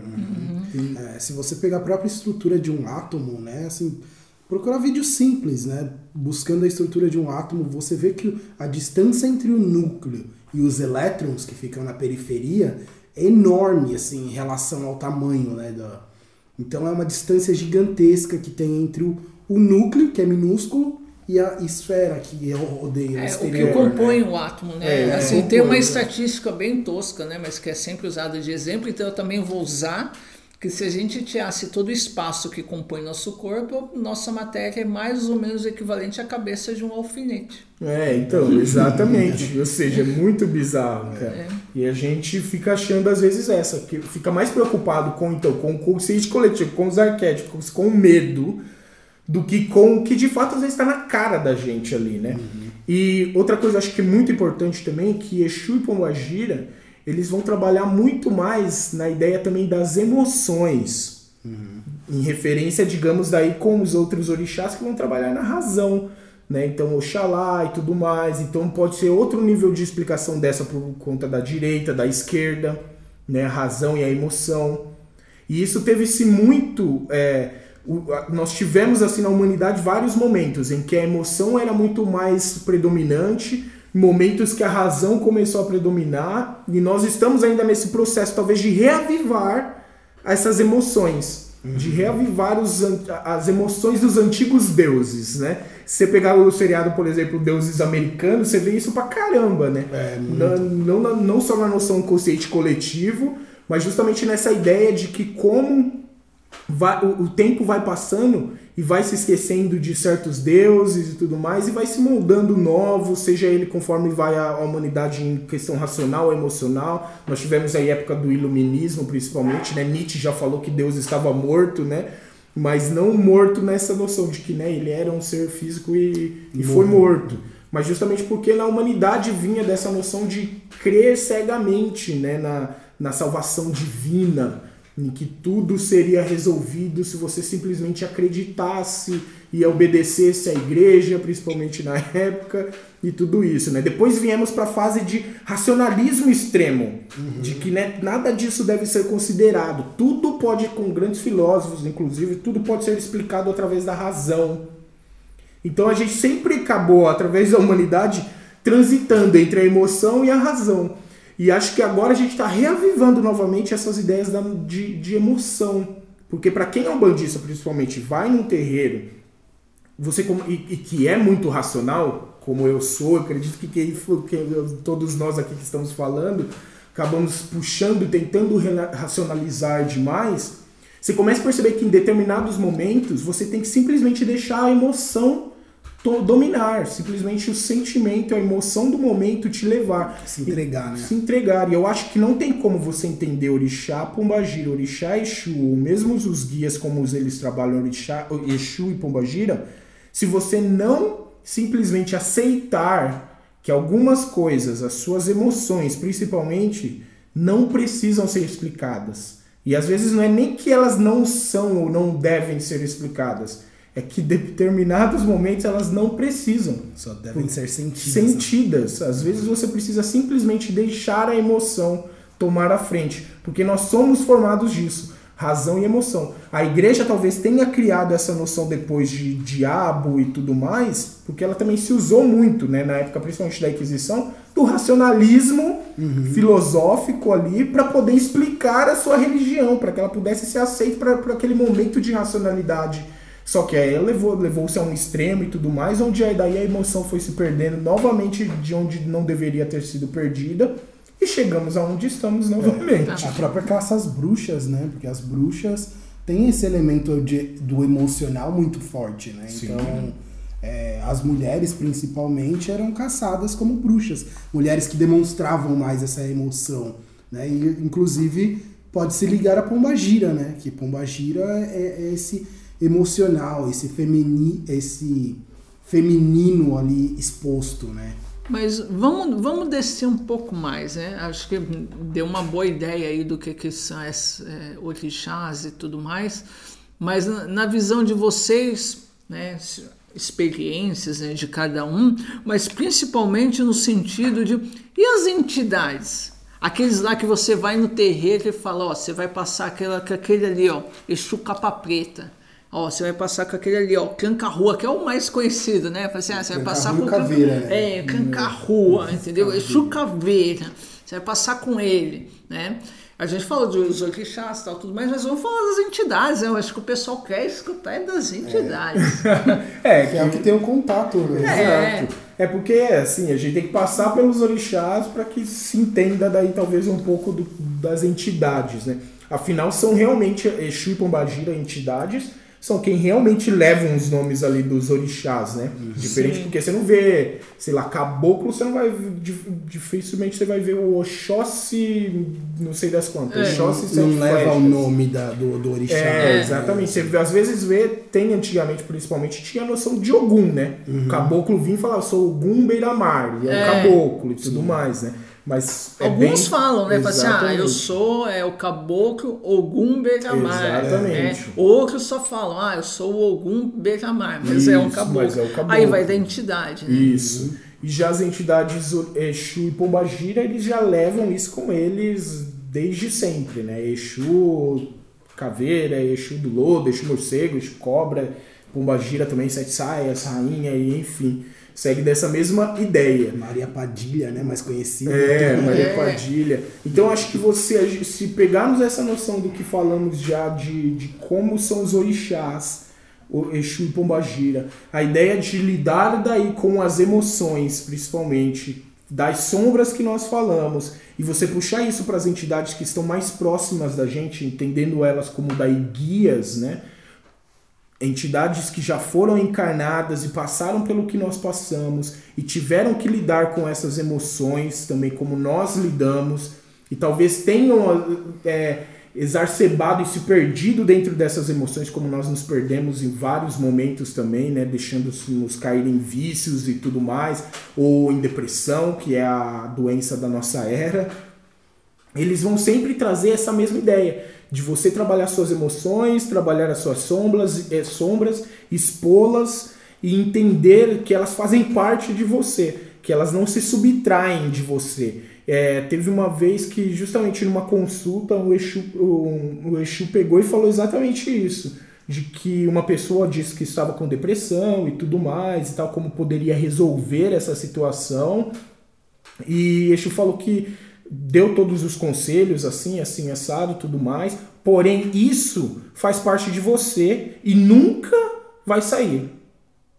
É, se você pegar a própria estrutura de um átomo, né, assim, procurar vídeos simples, né, buscando a estrutura de um átomo, você vê que a distância entre o núcleo e os elétrons que ficam na periferia é enorme, assim, em relação ao tamanho, né, da... Então é uma distância gigantesca que tem entre o, o núcleo, que é minúsculo, e a esfera que rodeia o É, o que exterior. compõe né? o átomo, né? É, assim, é, tem uma né? estatística bem tosca, né? Mas que é sempre usada de exemplo, então eu também vou usar que se a gente tirasse todo o espaço que compõe nosso corpo, nossa matéria é mais ou menos equivalente à cabeça de um alfinete. É, então, exatamente. Ou seja, é muito bizarro, cara. É. E a gente fica achando às vezes essa, que fica mais preocupado com então com o consciente coletivo, com os arquétipos, com o medo, do que com o que de fato às vezes está na cara da gente ali, né? E outra coisa acho que é muito importante também é que Exu e Pombagira, eles vão trabalhar muito mais na ideia também das emoções. Em referência, digamos, daí com os outros orixás que vão trabalhar na razão. Né? Então, Oxalá e tudo mais. Então, pode ser outro nível de explicação dessa por conta da direita, da esquerda, né? a razão e a emoção. E isso teve-se muito. é, o- a- nós tivemos assim na humanidade vários momentos em que a emoção era muito mais predominante, momentos que a razão começou a predominar, e nós estamos ainda nesse processo, talvez, de reavivar essas emoções. De reavivar os, as emoções dos antigos deuses, né? Se você pegar o seriado, por exemplo, Deuses Americanos, você vê isso pra caramba, né? É, não, não, na- não só na noção consciente coletivo, mas justamente nessa ideia de que como vai- o, o tempo vai passando e vai se esquecendo de certos deuses e tudo mais, e vai se moldando novo, seja ele conforme vai a, humanidade em questão racional ou emocional. Nós tivemos aí a época do iluminismo, principalmente, né? Nietzsche já falou que Deus estava morto, né? Mas não morto nessa noção de que né, ele era um ser físico e, e foi morto. Mas justamente porque na humanidade vinha dessa noção de crer cegamente né, na, na salvação divina, em que tudo seria resolvido se você simplesmente acreditasse e obedecesse à igreja, principalmente na época, e tudo isso. Né? Depois viemos para a fase de racionalismo extremo, de que né, nada disso deve ser considerado. Tudo pode, com grandes filósofos, inclusive, tudo pode ser explicado através da razão. Então a gente sempre acabou, através da humanidade, transitando entre a emoção e a razão. E acho que agora a gente está reavivando novamente essas ideias da- de, de emoção. Porque para quem é um bandista, principalmente, vai num terreiro você como- e, e que é muito racional, como eu sou, acredito que, que eu- todos nós aqui que estamos falando, acabamos puxando, tentando racionalizar demais, você começa a perceber que em determinados momentos você tem que simplesmente deixar a emoção dominar, simplesmente o sentimento, a emoção do momento te levar. Se entregar, né? Se entregar. E eu acho que não tem como você entender Orixá, Pombagira, Orixá, Exu, ou mesmo os guias como eles trabalham Orixá, Exu e Pombagira, se você não simplesmente aceitar que algumas coisas, as suas emoções principalmente, não precisam ser explicadas. E às vezes não é nem que elas não são ou não devem ser explicadas, é que determinados momentos elas não precisam Só devem ser sentidas. né? sentidas. Às vezes você precisa simplesmente deixar a emoção tomar a frente, porque nós somos formados disso, razão e emoção. A igreja talvez tenha criado essa noção depois de diabo e tudo mais, porque ela também se usou muito, né, na época principalmente da Inquisição, do racionalismo filosófico ali para poder explicar a sua religião, para que ela pudesse ser aceita para aquele momento de racionalidade. Só que aí levou, levou-se a um extremo e tudo mais, onde aí daí a emoção foi se perdendo novamente de onde não deveria ter sido perdida, e chegamos aonde estamos novamente. A própria classe as bruxas, né? Porque as bruxas têm esse elemento de, do emocional muito forte, né? Sim. Então, é, as mulheres principalmente eram caçadas como bruxas, mulheres que demonstravam mais essa emoção, né? E, inclusive pode se ligar a Pombagira, né? Que Pombagira é, é esse emocional, esse femini, esse feminino ali exposto, né? Mas vamos, vamos descer um pouco mais, né? Acho que deu uma boa ideia aí do que, que são as é, orixás e tudo mais. Mas na, na visão de vocês, né? experiências né, de cada um, mas principalmente no sentido de e as entidades? Aqueles lá que você vai no terreiro e fala, ó, você vai passar aquela, aquele ali, ó, Exu capa preta. Ó, você vai passar com aquele ali, ó, Cancarrua, que é o mais conhecido, né? Assim, ah, você vai passar com caveira, né? É, Cancarrua, entendeu? Caveira. Você vai passar com ele, né? A gente falou dos orixás e tal, tudo mais, mas vamos falar das entidades. Né? Eu acho que o pessoal quer escutar é das entidades. É, Que é o que tem um contato, né? É. Exato. É porque, assim, a gente tem que passar pelos orixás para que se entenda daí talvez um pouco do- das entidades, né? Afinal, são realmente Exu e Pombagira entidades, são quem realmente levam os nomes ali dos orixás, né? Diferente Sim. porque você não vê, sei lá, caboclo, você não vai, dif- dificilmente você vai ver o Oxóssi, não sei das quantas, É, Oxóssi Não Sete leva o nome da, do, do orixá. É, né? exatamente. Você às vezes vê, tem antigamente principalmente, tinha a noção de Ogum, né? O caboclo vinha e falava, eu sou Ogum Beira-Mar, e é, É. o caboclo e tudo mais, né? Mas é Alguns bem- falam, né? Falam assim, ah, eu sou é, o caboclo Ogum Beijamar. Exatamente. Né? Outros só falam, ah, eu sou o Ogum Beijamar, mas é um Isso, caboclo. mas é o caboclo. Aí vai da entidade, né? Isso. E já as entidades Exu e Pombagira, eles já levam isso com eles desde sempre, né? Exu Caveira, Exu do Lodo, Exu Morcego, Exu Cobra, Pombagira também, Sete Saias, Rainha, e enfim. Segue dessa mesma ideia. Maria Padilha, né? Mais conhecida. É, Maria É. Padilha. Então acho que você, se pegarmos essa noção do que falamos já de, de como são os orixás, o Exu e Pombagira, a ideia de lidar daí com as emoções, principalmente, das sombras que nós falamos, e você puxar isso para as entidades que estão mais próximas da gente, entendendo elas como daí guias, né? Entidades que já foram encarnadas e passaram pelo que nós passamos e tiveram que lidar com essas emoções também como nós lidamos e talvez tenham é, exacerbado e se perdido dentro dessas emoções como nós nos perdemos em vários momentos também, né, deixando-nos cair em vícios e tudo mais ou em depressão, que é a doença da nossa era. Eles vão sempre trazer essa mesma ideia de você trabalhar suas emoções, trabalhar as suas sombras, eh, sombras expô-las e entender que elas fazem parte de você, que elas não se subtraem de você. É, teve uma vez que, justamente numa consulta, o Exu, o Exu pegou e falou exatamente isso. De que uma pessoa disse que estava com depressão e tudo mais, e tal, como poderia resolver essa situação. E Exu falou que deu todos os conselhos, assim, assim, assado, tudo mais. Porém, isso faz parte de você e nunca vai sair.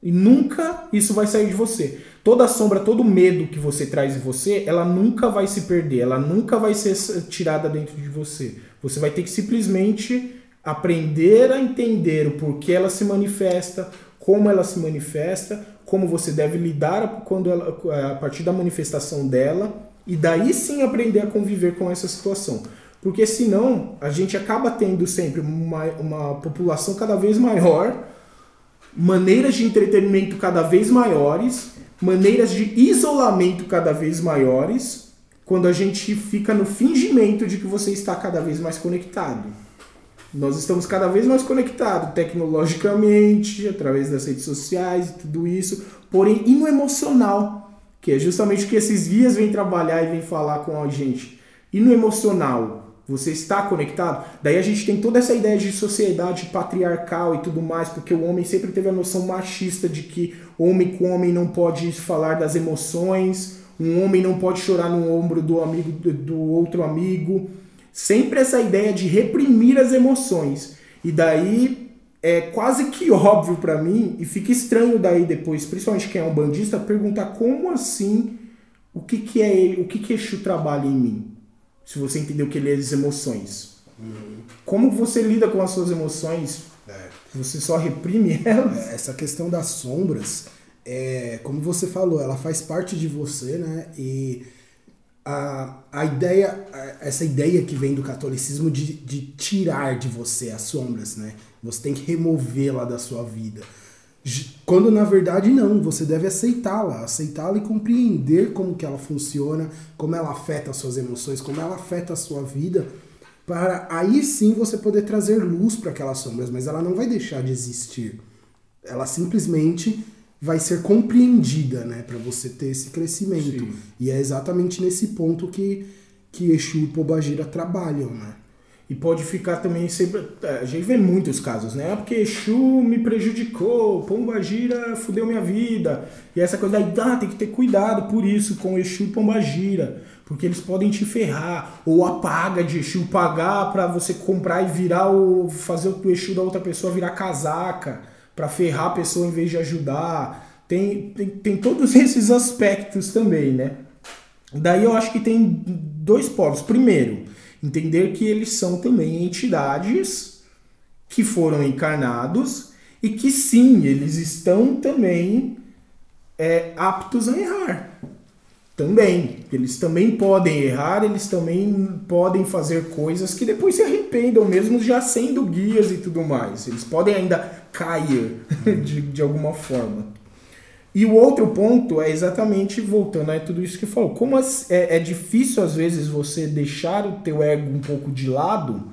E nunca isso vai sair de você. Toda sombra, todo medo que você traz em você, ela nunca vai se perder, ela nunca vai ser tirada dentro de você. Você vai ter que simplesmente aprender a entender o porquê ela se manifesta, como ela se manifesta, como você deve lidar quando ela, a partir da manifestação dela, e daí sim aprender a conviver com essa situação. Porque senão a gente acaba tendo sempre uma, uma população cada vez maior, maneiras de entretenimento cada vez maiores, maneiras de isolamento cada vez maiores, quando a gente fica no fingimento de que você está cada vez mais conectado. Nós estamos cada vez mais conectados tecnologicamente, através das redes sociais e tudo isso, porém e no emocional, que é justamente o que esses guias vêm trabalhar e vêm falar com a gente. E no emocional, você está conectado? Daí a gente tem toda essa ideia de sociedade patriarcal e tudo mais, porque o homem sempre teve a noção machista de que homem com homem não pode falar das emoções, um homem não pode chorar no ombro do amigo do, outro amigo. Sempre essa ideia de reprimir as emoções. E daí é quase que óbvio para mim e fica estranho daí depois, principalmente quem é um bandista, perguntar como assim o que que é ele, o que que Exu trabalha em mim? Se você entendeu que ele é as emoções. Como você lida com as suas emoções? É. Você só reprime elas. Essa questão das sombras, é, como você falou, ela faz parte de você, né? E a, a ideia, essa ideia que vem do catolicismo de, de tirar de você as sombras, né? Você tem que removê-la da sua vida. Quando na verdade não, você deve aceitá-la, aceitá-la e compreender como que ela funciona, como ela afeta as suas emoções, como ela afeta a sua vida, para aí sim você poder trazer luz para aquelas sombras, mas ela não vai deixar de existir. Ela simplesmente vai ser compreendida, né, para você ter esse crescimento. Sim. E é exatamente nesse ponto que que Exu e Pobagira trabalham, né? E pode ficar também sempre. É, a gente vê muitos casos, né? Ah, porque Exu me prejudicou, Pombagira fudeu minha vida. E essa coisa daí, ah, tem que ter cuidado por isso com Exu e Pombagira. Porque eles podem te ferrar. Ou a paga de Exu, pagar para você comprar e virar o. fazer o Exu da outra pessoa virar casaca. Para ferrar a pessoa em vez de ajudar. Tem, tem, tem todos esses aspectos também, né? Daí eu acho que tem dois polos. Primeiro, Entender que eles são também entidades que foram encarnados e que sim, eles estão também é, aptos a errar. Também. Eles também podem errar, eles também podem fazer coisas que depois se arrependam, mesmo já sendo guias e tudo mais. Eles podem ainda cair de, de alguma forma. E o outro ponto é exatamente voltando a tudo isso que falou. Como as, é, é, difícil às vezes você deixar o teu ego um pouco de lado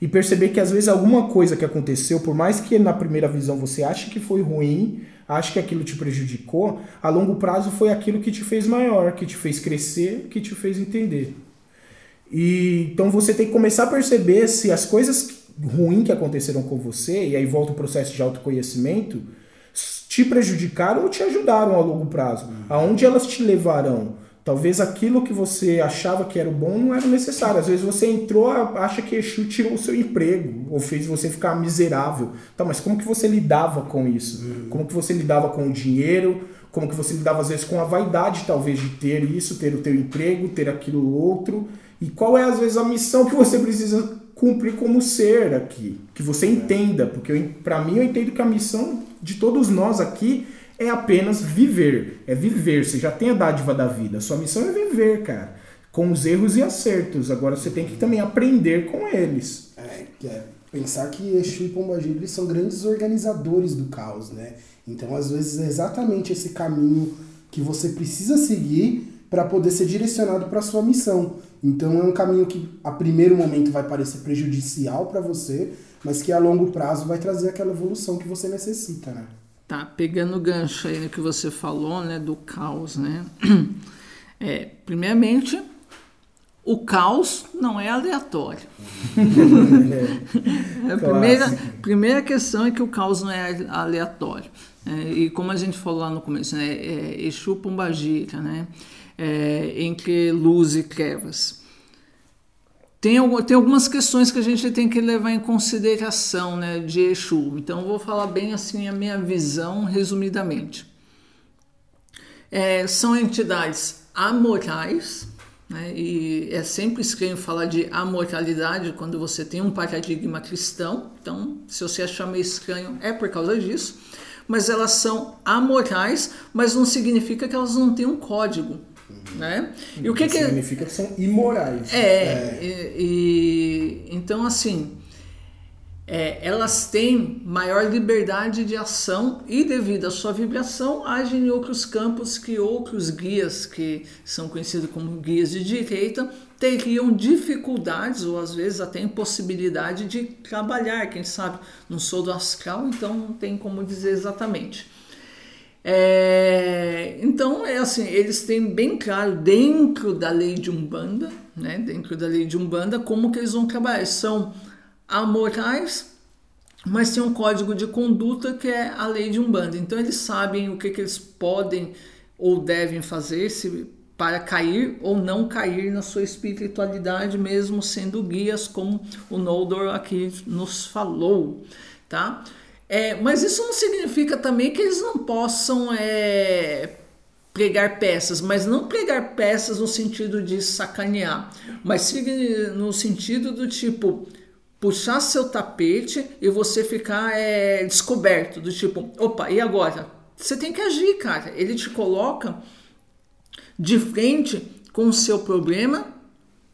e perceber que às vezes alguma coisa que aconteceu, por mais que na primeira visão você ache que foi ruim, ache que aquilo te prejudicou, a longo prazo foi aquilo que te fez maior, que te fez crescer, que te fez entender. E então você tem que começar a perceber se as coisas ruins que aconteceram com você, e aí volta o processo de autoconhecimento, te prejudicaram ou te ajudaram a longo prazo? Uhum. Aonde elas te levarão? Talvez aquilo que você achava que era bom não era necessário. Às vezes você entrou, acha que Exu tirou o seu emprego ou fez você ficar miserável. Tá, mas como que você lidava com isso? Uhum. Como que você lidava com o dinheiro? Como que você lidava às vezes com a vaidade talvez de ter isso, ter o teu emprego, ter aquilo outro? E qual é às vezes a missão que você precisa cumprir como ser aqui? Que você entenda, porque para mim eu entendo que a missão de todos nós aqui é apenas viver. É viver. Você já tem a dádiva da vida. Sua missão é viver, cara. Com os erros e acertos. Agora você tem que também aprender com eles. É, é pensar que Exu e Pombagira eles são grandes organizadores do caos, né? Então, às vezes, é exatamente esse caminho que você precisa seguir para poder ser direcionado para sua missão. Então, é um caminho que, a primeiro momento, vai parecer prejudicial para você, mas que a longo prazo vai trazer aquela evolução que você necessita, né? Tá, pegando o gancho aí no que você falou, né, do caos, né? É, primeiramente, o caos não é aleatório. é, a primeira, primeira questão é que o caos não é aleatório. É, e como a gente falou lá no começo, né, é Exu Pombagira, né, é, entre luz e trevas tem, tem algumas questões que a gente tem que levar em consideração né, de Exu. Então, vou falar bem assim a minha visão, resumidamente. É, são entidades amorais, né, e é sempre estranho falar de amoralidade quando você tem um paradigma cristão. Então, se você achar meio estranho, é por causa disso. Mas elas são amorais, mas não significa que elas não têm um código. Né? E o que, que significa que são imorais. É, é. E, e, então assim, é, elas têm maior liberdade de ação e devido à sua vibração agem em outros campos que outros guias que são conhecidos como guias de direita teriam dificuldades ou às vezes até impossibilidade de trabalhar, quem sabe não sou do astral, então não tem como dizer exatamente. É, então, é assim, eles têm bem claro dentro da lei de Umbanda, né, dentro da lei de Umbanda, como que eles vão trabalhar. São amorais, mas tem um código de conduta que é a lei de Umbanda. Então, eles sabem o que, que eles podem ou devem fazer se, para cair ou não cair na sua espiritualidade, mesmo sendo guias, como o Noldor aqui nos falou, tá? É, mas isso não significa também que eles não possam é, pregar peças, mas não pregar peças no sentido de sacanear, mas no sentido do tipo puxar seu tapete e você ficar é, descoberto, do tipo, opa, e agora? Você tem que agir, cara. Ele te coloca de frente com o seu problema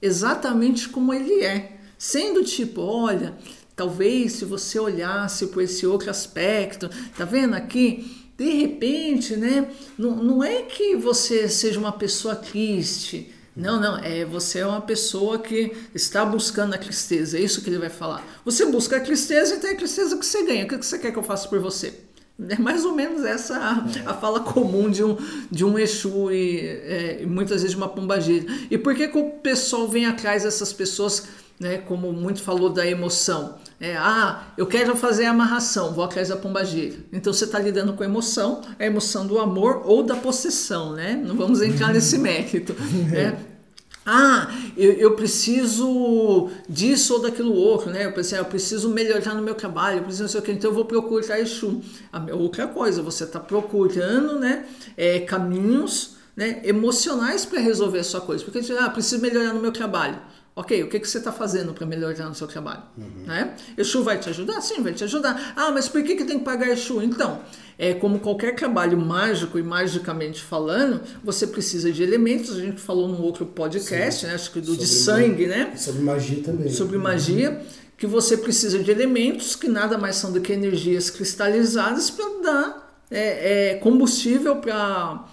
exatamente como ele é. Sendo tipo, olha, talvez se você olhasse por esse outro aspecto, tá vendo aqui? De repente, né? Não, não é que você seja uma pessoa triste, não, não, é você é uma pessoa que está buscando a tristeza, é isso que ele vai falar. Você busca a tristeza, então é a tristeza que você ganha. O que você quer que eu faça por você? É mais ou menos essa a, a fala comum de um, de um Exu e é, muitas vezes de uma pombagira. E por que, que o pessoal vem atrás dessas pessoas, né, como muito falou da emoção? É, ah, eu quero fazer a amarração, vou atrás da pombagira. Então você está lidando com a emoção, a emoção do amor ou da possessão, né? Não vamos entrar nesse mérito. Né? Ah, eu, eu, preciso disso ou daquilo outro, né? Eu, pensei, eu preciso melhorar no meu trabalho, eu preciso não sei o que, então eu vou procurar Exu. A outra coisa, você está procurando né, é, caminhos né, emocionais para resolver a sua coisa. Porque ah, preciso melhorar no meu trabalho. Ok, o que, que você está fazendo para melhorar no seu trabalho? Uhum. Né? Exu vai te ajudar? Sim, vai te ajudar. Ah, mas por que, que tem que pagar Exu? Então, é como qualquer trabalho mágico e magicamente falando, você precisa de elementos. A gente falou num outro podcast, né? acho que do de sangue, né? Sobre magia também. Sobre magia, que você precisa de elementos que nada mais são do que energias cristalizadas para dar é, é, combustível para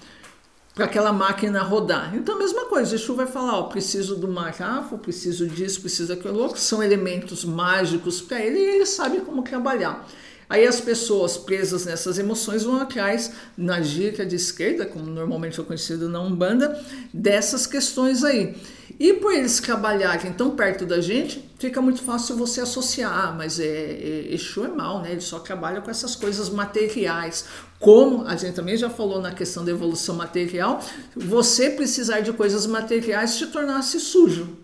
para aquela máquina rodar. Então, a mesma coisa, Exu vai falar: ó, preciso do marrafo, preciso disso, preciso daquilo são elementos mágicos para ele e ele sabe como trabalhar. Aí as pessoas presas nessas emoções vão atrás, na dica de esquerda, como normalmente é conhecido na Umbanda, dessas questões aí. E por eles trabalharem tão perto da gente, fica muito fácil você associar, ah, mas é, é, Exu é mal, né? Ele só trabalha com essas coisas materiais. Como a gente também já falou na questão da evolução material, você precisar de coisas materiais te tornasse sujo.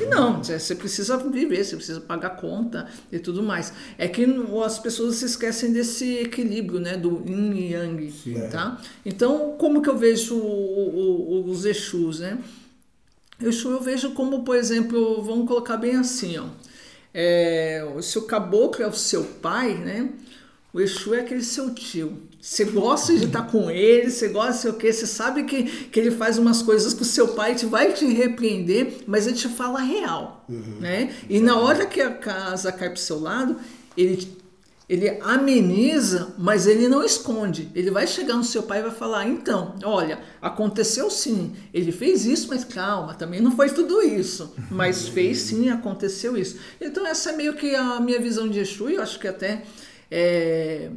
E não, você precisa viver, você precisa pagar conta e tudo mais. É que as pessoas se esquecem desse equilíbrio, né, do yin e yang, Sim, tá? Então, como que eu vejo o, o, os Exus, né? Exu eu vejo como, por exemplo, vamos colocar bem assim, ó. É, se o caboclo é o seu pai, né? O Exu é aquele seu tio. Você gosta de estar com ele, você gosta de sei o quê, você sabe que, que ele faz umas coisas que o seu pai te vai te repreender, mas ele te fala real, uhum. né? E na hora que a casa cai pro seu lado, ele, ele ameniza, mas ele não esconde. Ele vai chegar no seu pai e vai falar, então, olha, aconteceu sim, ele fez isso, mas calma, também não foi tudo isso, mas fez sim, aconteceu isso. Então essa é meio que a minha visão de Exu, e eu acho que até... É,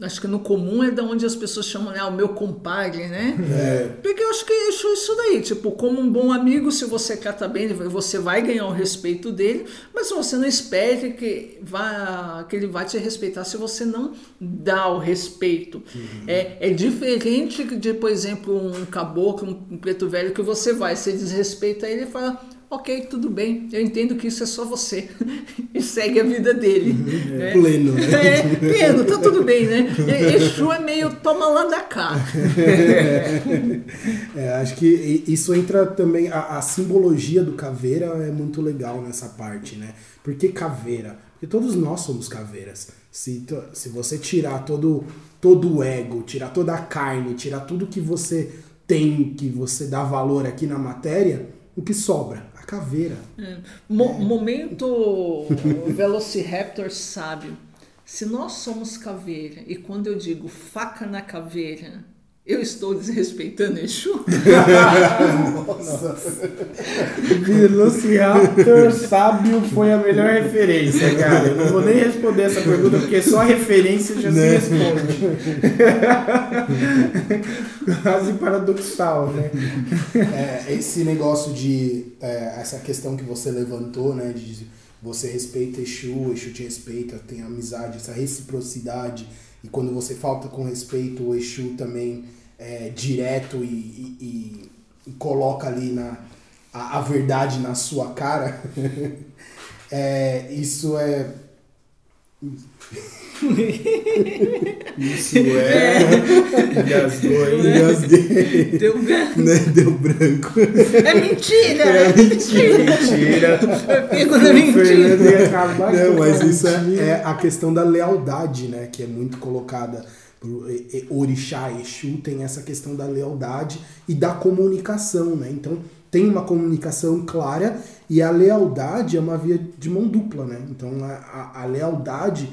acho que no comum é da onde as pessoas chamam, né, o meu compadre, né? É. Porque eu acho que é isso daí, tipo, como um bom amigo, se você trata bem, você vai ganhar o respeito dele, mas você não espere que, vá, que ele vai te respeitar se você não dá o respeito. Uhum. É, é diferente de, por exemplo, um caboclo, um preto velho, que você vai, você desrespeita ele e fala ok, tudo bem, eu entendo que isso é só você. e segue a vida dele. É, né? Pleno. Né? É, pleno, tá tudo bem, né? Exu é meio toma lá da cá. é, acho que isso entra também, a, a, simbologia do caveira é muito legal nessa parte, né? Por que caveira? Porque todos nós somos caveiras. Se, se você tirar todo, todo o ego, tirar toda a carne, tirar tudo que você tem, que você dá valor aqui na matéria, o que sobra? Caveira. É. Mo é. Momento Velociraptor sábio. Se nós somos caveira, e quando eu digo faca na caveira, eu estou desrespeitando Exu? Nossa. Velociraptor sábio foi a melhor referência, cara. Eu não vou nem responder essa pergunta, porque só a referência já né? se responde. Quase paradoxal, né? É, esse negócio de. É, essa questão que você levantou, né? De você respeita Exu, Exu te respeita, tem amizade, essa reciprocidade. E quando você falta com respeito, o Exu também é direto e, e, e, coloca ali na, a, a, verdade na sua cara. é, isso é, Isso é. Engasgou, hein? Engasguei. Deu branco. Né? Deu branco. É mentira! É mentira. Mentira. Eu fico na mentira. Não, mas isso é, mentira. é a questão da lealdade, né? Que é muito colocada. e- Orixá, Exu tem essa questão da lealdade e da comunicação, né? Então tem uma comunicação clara e a lealdade é uma via de mão dupla, né? Então a, a- a lealdade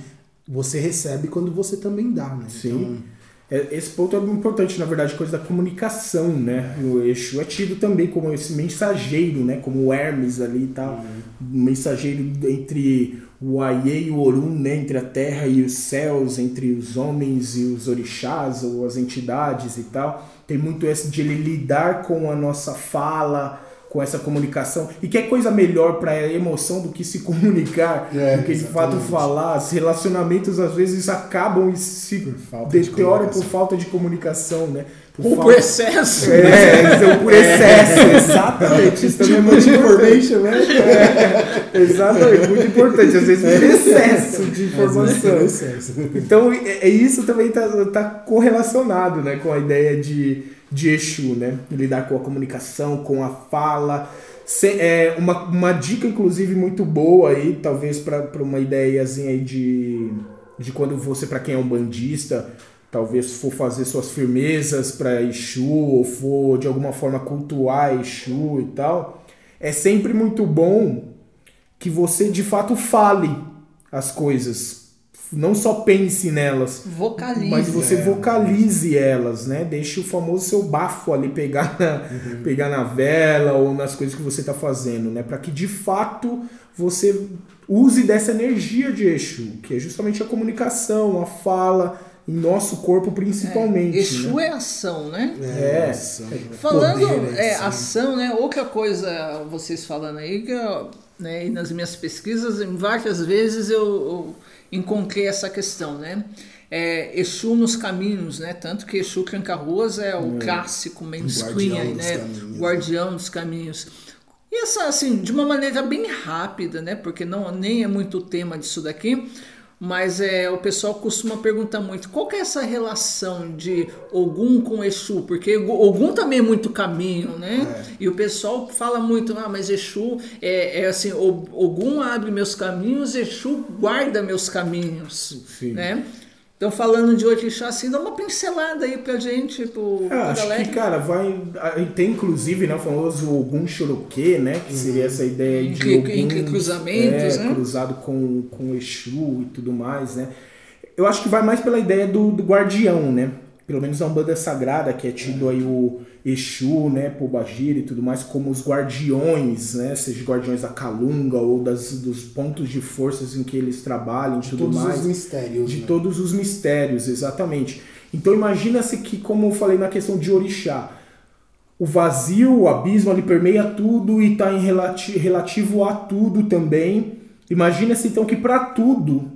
você recebe quando você também dá, né? Sim. É, Esse ponto é importante, na verdade, coisa da comunicação, né? O Exu é tido também como esse mensageiro, né? Como o Hermes ali e tal. Um mensageiro entre o Aie e o Orum, né? Entre a terra e os céus, entre os homens e os orixás ou as entidades e tal. Tem muito esse de ele lidar com a nossa fala, com essa comunicação. E que coisa melhor para a emoção do que se comunicar, É, do que de fato falar. Os relacionamentos às vezes acabam e se falta de deterioram por falta de comunicação, né? Por Ou falta- por excesso. É, então, por excesso, exatamente. Isso também é muito importante. né? É, exatamente, muito importante. Às vezes por excesso de informação. É excesso. Então, é, é isso também está tá correlacionado né, com a ideia de, de Exu, né? Lidar com a comunicação, com a fala. Se- é, uma, uma dica, inclusive, muito boa aí, talvez para uma ideiazinha aí de, de quando você, para quem é um bandista, talvez for fazer suas firmezas para Exu, ou for de alguma forma cultuar Exu e tal, é sempre muito bom que você de fato fale as coisas. Não só pense nelas, Vocalize. mas você é. vocalize elas, né? Deixe o famoso seu bafo ali pegar na, pegar na vela ou nas coisas que você está fazendo, né? Para que de fato você use dessa energia de Exu, que é justamente a comunicação, a fala, em nosso corpo principalmente. Exu né? é ação, né? É. nossa, Falando poder, é, assim. ação, né? Outra coisa, vocês falando aí, que eu, né, nas minhas pesquisas, várias vezes eu, eu encontrei essa questão, né? É, Exu nos caminhos, né? Tanto que Exu Tranca-Ruas é o clássico mainstream, Guardião né? caminhos. Guardião dos caminhos. E essa, assim, de uma maneira bem rápida, né? Porque não, nem é muito tema disso daqui, mas é, o pessoal costuma perguntar muito qual que é essa relação de Ogum com Exu, porque Ogum também é muito caminho, né? E o pessoal fala muito, ah, mas Exu é, é assim, Ogum abre meus caminhos, Exu guarda meus caminhos, Sim. né? Então falando de Orixá, assim, dá uma pincelada aí pra gente, pro, É, pra acho galera. que, cara, vai. aí Tem inclusive né, o famoso Ogum Choroquê, né? Que seria essa ideia de. Ogum, entre cruzamentos, é, né? Cruzado com, com Exu e tudo mais, né? Eu acho que vai mais pela ideia do, do guardião, né? Pelo menos a Umbanda Sagrada, que é tido aí o Exu, né? Pobagir e tudo mais, como os guardiões, né? Seja guardiões da Calunga ou das, dos pontos de forças em que eles trabalham e tudo Todos mais os mistérios. de né? todos os mistérios, exatamente. Então imagina-se que, como eu falei na questão de orixá, o vazio, o abismo, ele permeia tudo e está em relati relativo a tudo também. Imagina-se então que para tudo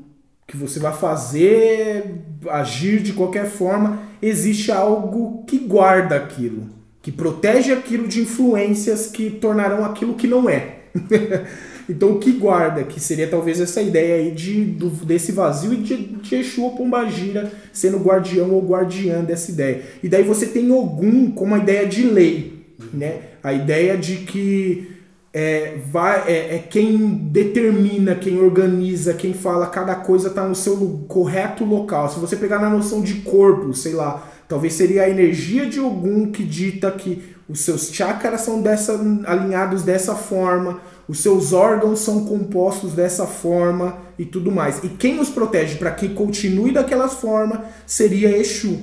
que você vai fazer, agir de qualquer forma, existe algo que guarda aquilo, que protege aquilo de influências que tornarão aquilo que não é. então o que guarda, que seria talvez essa ideia aí de, do- desse vazio e de, de Exu ou Pombagira sendo guardião ou guardiã dessa ideia. E daí você tem Ogum como a ideia de lei, né? A ideia de que é, vai, é, é quem determina, quem organiza, quem fala cada coisa está no seu correto local. Se você pegar na noção de corpo, sei lá, talvez seria a energia de Ogum que dita que os seus chakras são dessa, alinhados dessa forma, os seus órgãos são compostos dessa forma e tudo mais. E quem nos protege para que continue daquela forma seria Exu,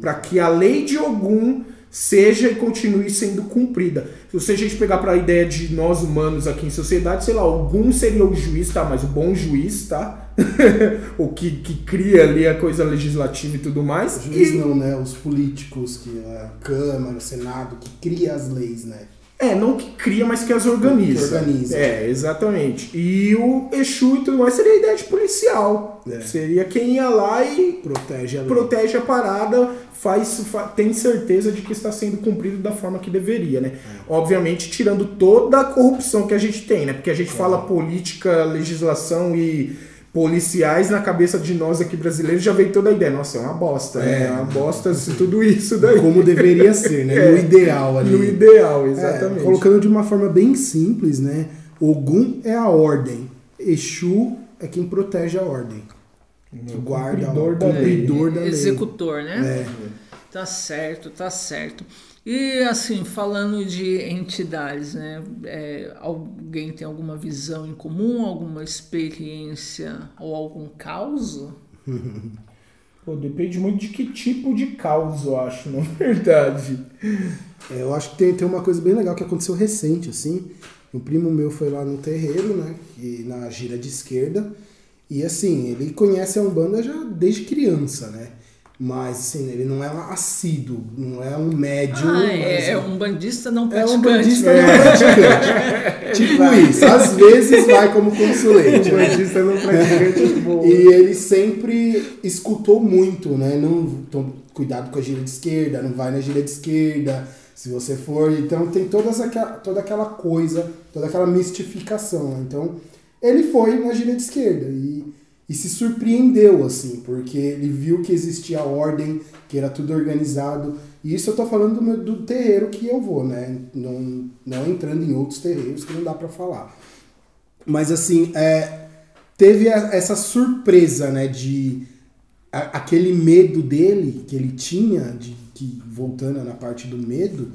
para que a lei de Ogum seja e continue sendo cumprida. Se a gente pegar para a ideia de nós humanos aqui em sociedade, sei lá, algum seria o juiz, tá? Mas o bom juiz, tá? o que, que cria ali a coisa legislativa e tudo mais. Juiz E- não, né? Os políticos, que é a Câmara, o Senado, que cria as leis, né? É, não que cria, mas que as organiza. Que organiza. É, exatamente. E o Exu e tudo mais seria a ideia de policial. É. Seria quem ia lá e Protege a lei. protege a parada, faz, fa- tem certeza de que está sendo cumprido da forma que deveria, né? Obviamente, tirando toda a corrupção que a gente tem, né? Porque a gente fala política, legislação e policiais na cabeça de nós aqui brasileiros já vem toda a ideia. Nossa, é uma bosta, é, é uma bosta se tudo isso daí. Como deveria ser, né? É, no ideal ali. No ideal, É, exatamente. colocando de uma forma bem simples, né? Ogum é a ordem. Exu é quem protege a ordem. Que guarda cumpridor o da lei. cumpridor da lei. Executor, né? É. Tá certo, tá certo. E assim, falando de entidades, né? É, alguém tem alguma visão em comum, alguma experiência ou algum caos? Pô, depende muito de que tipo de caos, eu acho, na verdade. É, eu acho que tem, tem uma coisa bem legal que aconteceu recente, assim. Um primo meu foi lá no terreiro, né? E na gira de esquerda. E assim, ele conhece a Umbanda já desde criança, né? Mas assim, ele não é um assíduo, não é um médium. Ah, é, é um bandista não é um praticante. bandista não praticante. tipo isso, às vezes vai como consulente. Bandista não praticante. E ele sempre escutou muito, né? Não, tom- cuidado com a gira de esquerda, não vai na gira de esquerda, se você for. Então tem todas aquela, toda aquela coisa, toda aquela mistificação. né? Então ele foi na gira de esquerda e, e se surpreendeu, assim, porque ele viu que existia ordem, que era tudo organizado. E isso eu tô falando do, meu- do terreiro que eu vou, né? Não, não entrando em outros terreiros que não dá pra falar. Mas assim, é, teve a- essa surpresa, né, de a- aquele medo dele que ele tinha, de que voltando na parte do medo,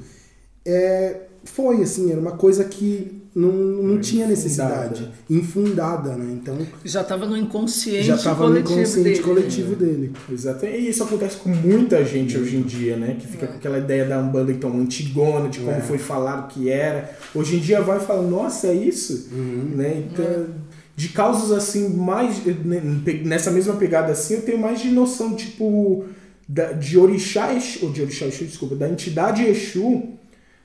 é, foi assim, era uma coisa que não, não tinha necessidade, infundada, né? Então Já estava no inconsciente já estava no coletivo inconsciente dele. coletivo dele. Exato. E isso acontece com muita gente hoje em dia, né? Que fica com aquela ideia da Umbanda então antigona, de como É. foi falado que era. Hoje em dia vai e fala, nossa, é isso? Né? Então, de causas assim, mais. né, Nessa mesma pegada assim, eu tenho mais de noção, tipo, da- de Orixá Exu, ou de Orixá Exu, desculpa, da entidade Exu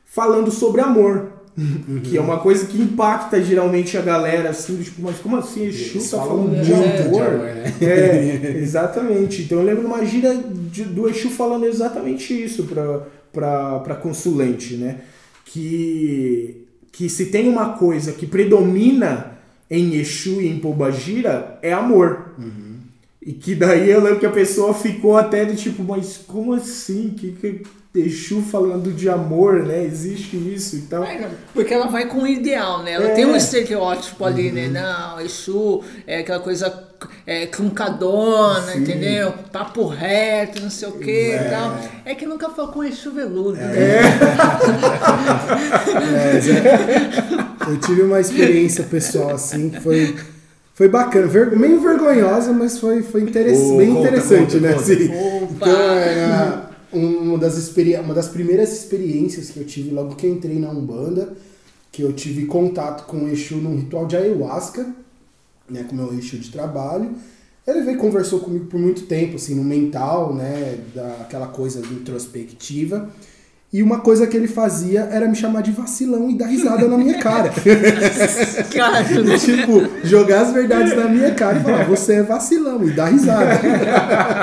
falando sobre amor. Que é uma coisa que impacta geralmente a galera, assim, tipo, mas como assim Exu tá falando de amor? né? É, exatamente. Então eu lembro de uma gira de- do Exu falando exatamente isso para consulente, né? Que, que se tem uma coisa que predomina em Exu e em Pombagira é amor. E que daí eu lembro que a pessoa ficou até de tipo, mas como assim? Que, que Exu falando de amor, né? Existe isso e tal. É, Porque ela vai com o ideal, né? Ela É. tem um estereótipo ali, né? Não, Exu é aquela coisa é, cluncadona, Sim. entendeu? Papo reto, não sei o que É. e tal. É que nunca foi com Exu veludo, né? É, eu tive uma experiência pessoal assim que foi, foi bacana, ver- meio vergonhosa, mas foi, foi interess- Ô, bem conta, interessante, conta, né? conta. assim. Opa! Então, era uma das, experi- uma das primeiras experiências que eu tive logo que eu entrei na Umbanda, que eu tive contato com o Exu num ritual de ayahuasca, né, com o meu Exu de trabalho. Ele veio conversou comigo por muito tempo, assim, no mental, né, daquela coisa introspectiva. E uma coisa que ele fazia era me chamar de vacilão e dar risada na minha cara. Cara, tipo, jogar as verdades na minha cara e falar, você é vacilão e dar risada.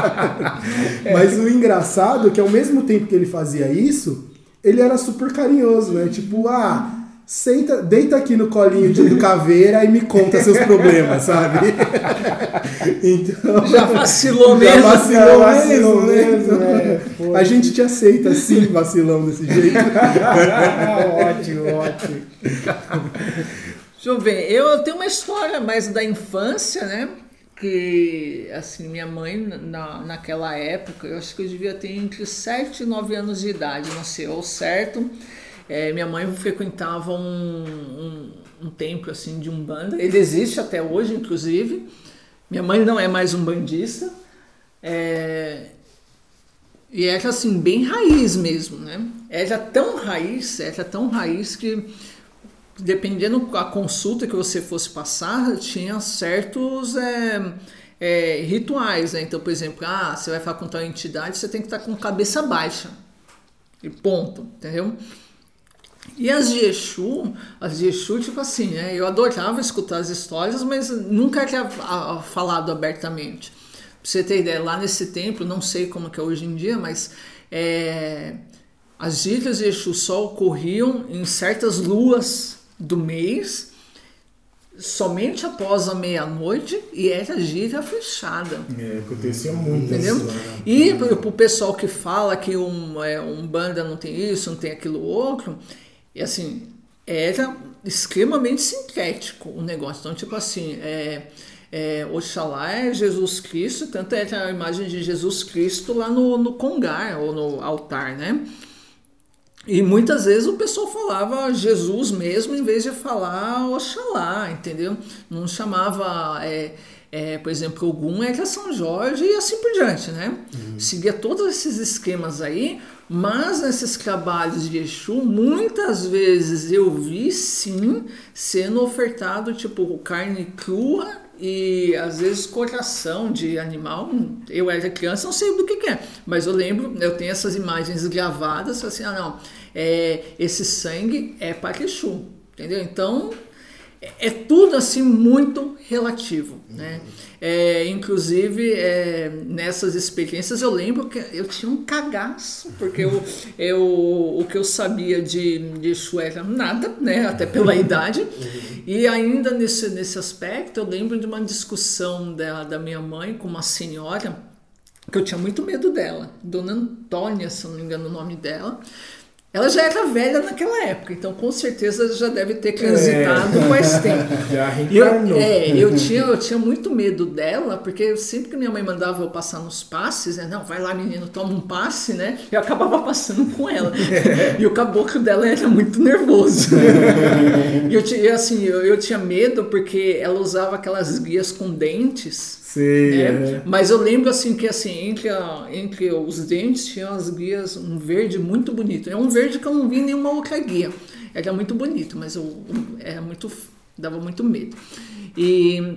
Mas o engraçado é que ao mesmo tempo que ele fazia isso, ele era super carinhoso, né? Tipo, ah, senta, deita aqui no colinho de- do caveira e me conta seus problemas, sabe? Então. já vacilou Já mesmo. vacilou, Já vacilou mesmo, né? mesmo, é, foi. A gente te aceita assim, vacilão desse jeito. ótimo, ótimo. Deixa eu ver, eu tenho uma história mais da infância, né? Que, assim, minha mãe, na, naquela época, eu acho que eu devia ter entre 7 e 9 anos de idade, não sei ao certo. É, minha mãe frequentava um, um, um templo, assim, de Umbanda. Ele existe até hoje, inclusive. Minha mãe não é mais um bandista. É, e era assim, bem raiz mesmo, né? Era tão raiz, era tão raiz que dependendo da consulta que você fosse passar, tinha certos é, é, rituais, né? Então, por exemplo, ah, você vai falar com tal entidade, você tem que estar com cabeça baixa. E ponto, entendeu? E as de Exu, as de Exu, tipo assim, né? Eu adorava escutar as histórias, mas nunca tinha falado abertamente. Pra você ter ideia, lá nesse templo, não sei como que é hoje em dia, mas é, as gírias de Exu só ocorriam em certas luas do mês somente após a meia-noite e era gira fechada. É, acontecia muito Entendeu? isso. né? E pro, pro pessoal que fala que um, é, um banda não tem isso, não tem aquilo outro, e assim, era extremamente sincrético o negócio. Então, tipo assim, é, é, Oxalá é Jesus Cristo, tanto é a imagem de Jesus Cristo lá no, no congar ou no altar, né? E muitas vezes o pessoal falava Jesus mesmo em vez de falar Oxalá, entendeu? Não chamava, é, é, por exemplo, Ogum era São Jorge e assim por diante, né? Seguia todos esses esquemas aí, mas nesses trabalhos de Exu, muitas vezes eu vi sim sendo ofertado tipo carne crua e às vezes coração de animal. Eu era criança, não sei do que, que é, mas eu lembro, eu tenho essas imagens gravadas, assim, ah não, é, esse sangue é para Exu, entendeu? Então é, é tudo assim muito relativo, né? É, inclusive é, nessas experiências eu lembro que eu tinha um cagaço porque eu, eu o que eu sabia de, de era nada, né? Até pela idade e ainda nesse nesse aspecto eu lembro de uma discussão da, da minha mãe com uma senhora que eu tinha muito medo dela, Dona Antônia, se não me engano o nome dela. Ela já era velha naquela época, então com certeza já deve ter transitado faz tempo. Já Eu, é, eu tinha, eu tinha muito medo dela, porque sempre que minha mãe mandava eu passar nos passes, né? Não, vai lá menino, toma um passe, né? Eu acabava passando com ela. E o caboclo dela era muito nervoso. E eu assim, eu, eu tinha medo porque ela usava aquelas guias com dentes. Sei, né? é. Mas eu lembro assim que assim entre, a- entre os dentes tinha as guias um verde muito bonito. É um verde que eu não vi em nenhuma outra guia. Era muito bonito, mas eu era muito dava muito medo. E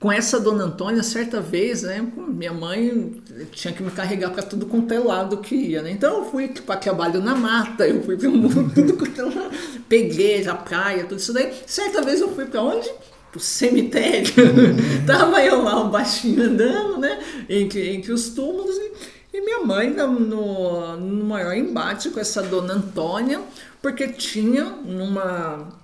com essa dona Antônia, certa vez, né, minha mãe tinha que me carregar para tudo quanto é lado que ia, né? Então eu fui para trabalho na mata, eu fui para tudo quanto é lado, peguei a praia, tudo isso daí. Certa vez eu fui para onde? Pro cemitério. Tava eu lá, um baixinho andando, né, entre, entre os túmulos e, e minha mãe no, no, no maior embate com essa dona Antônia, porque tinha numa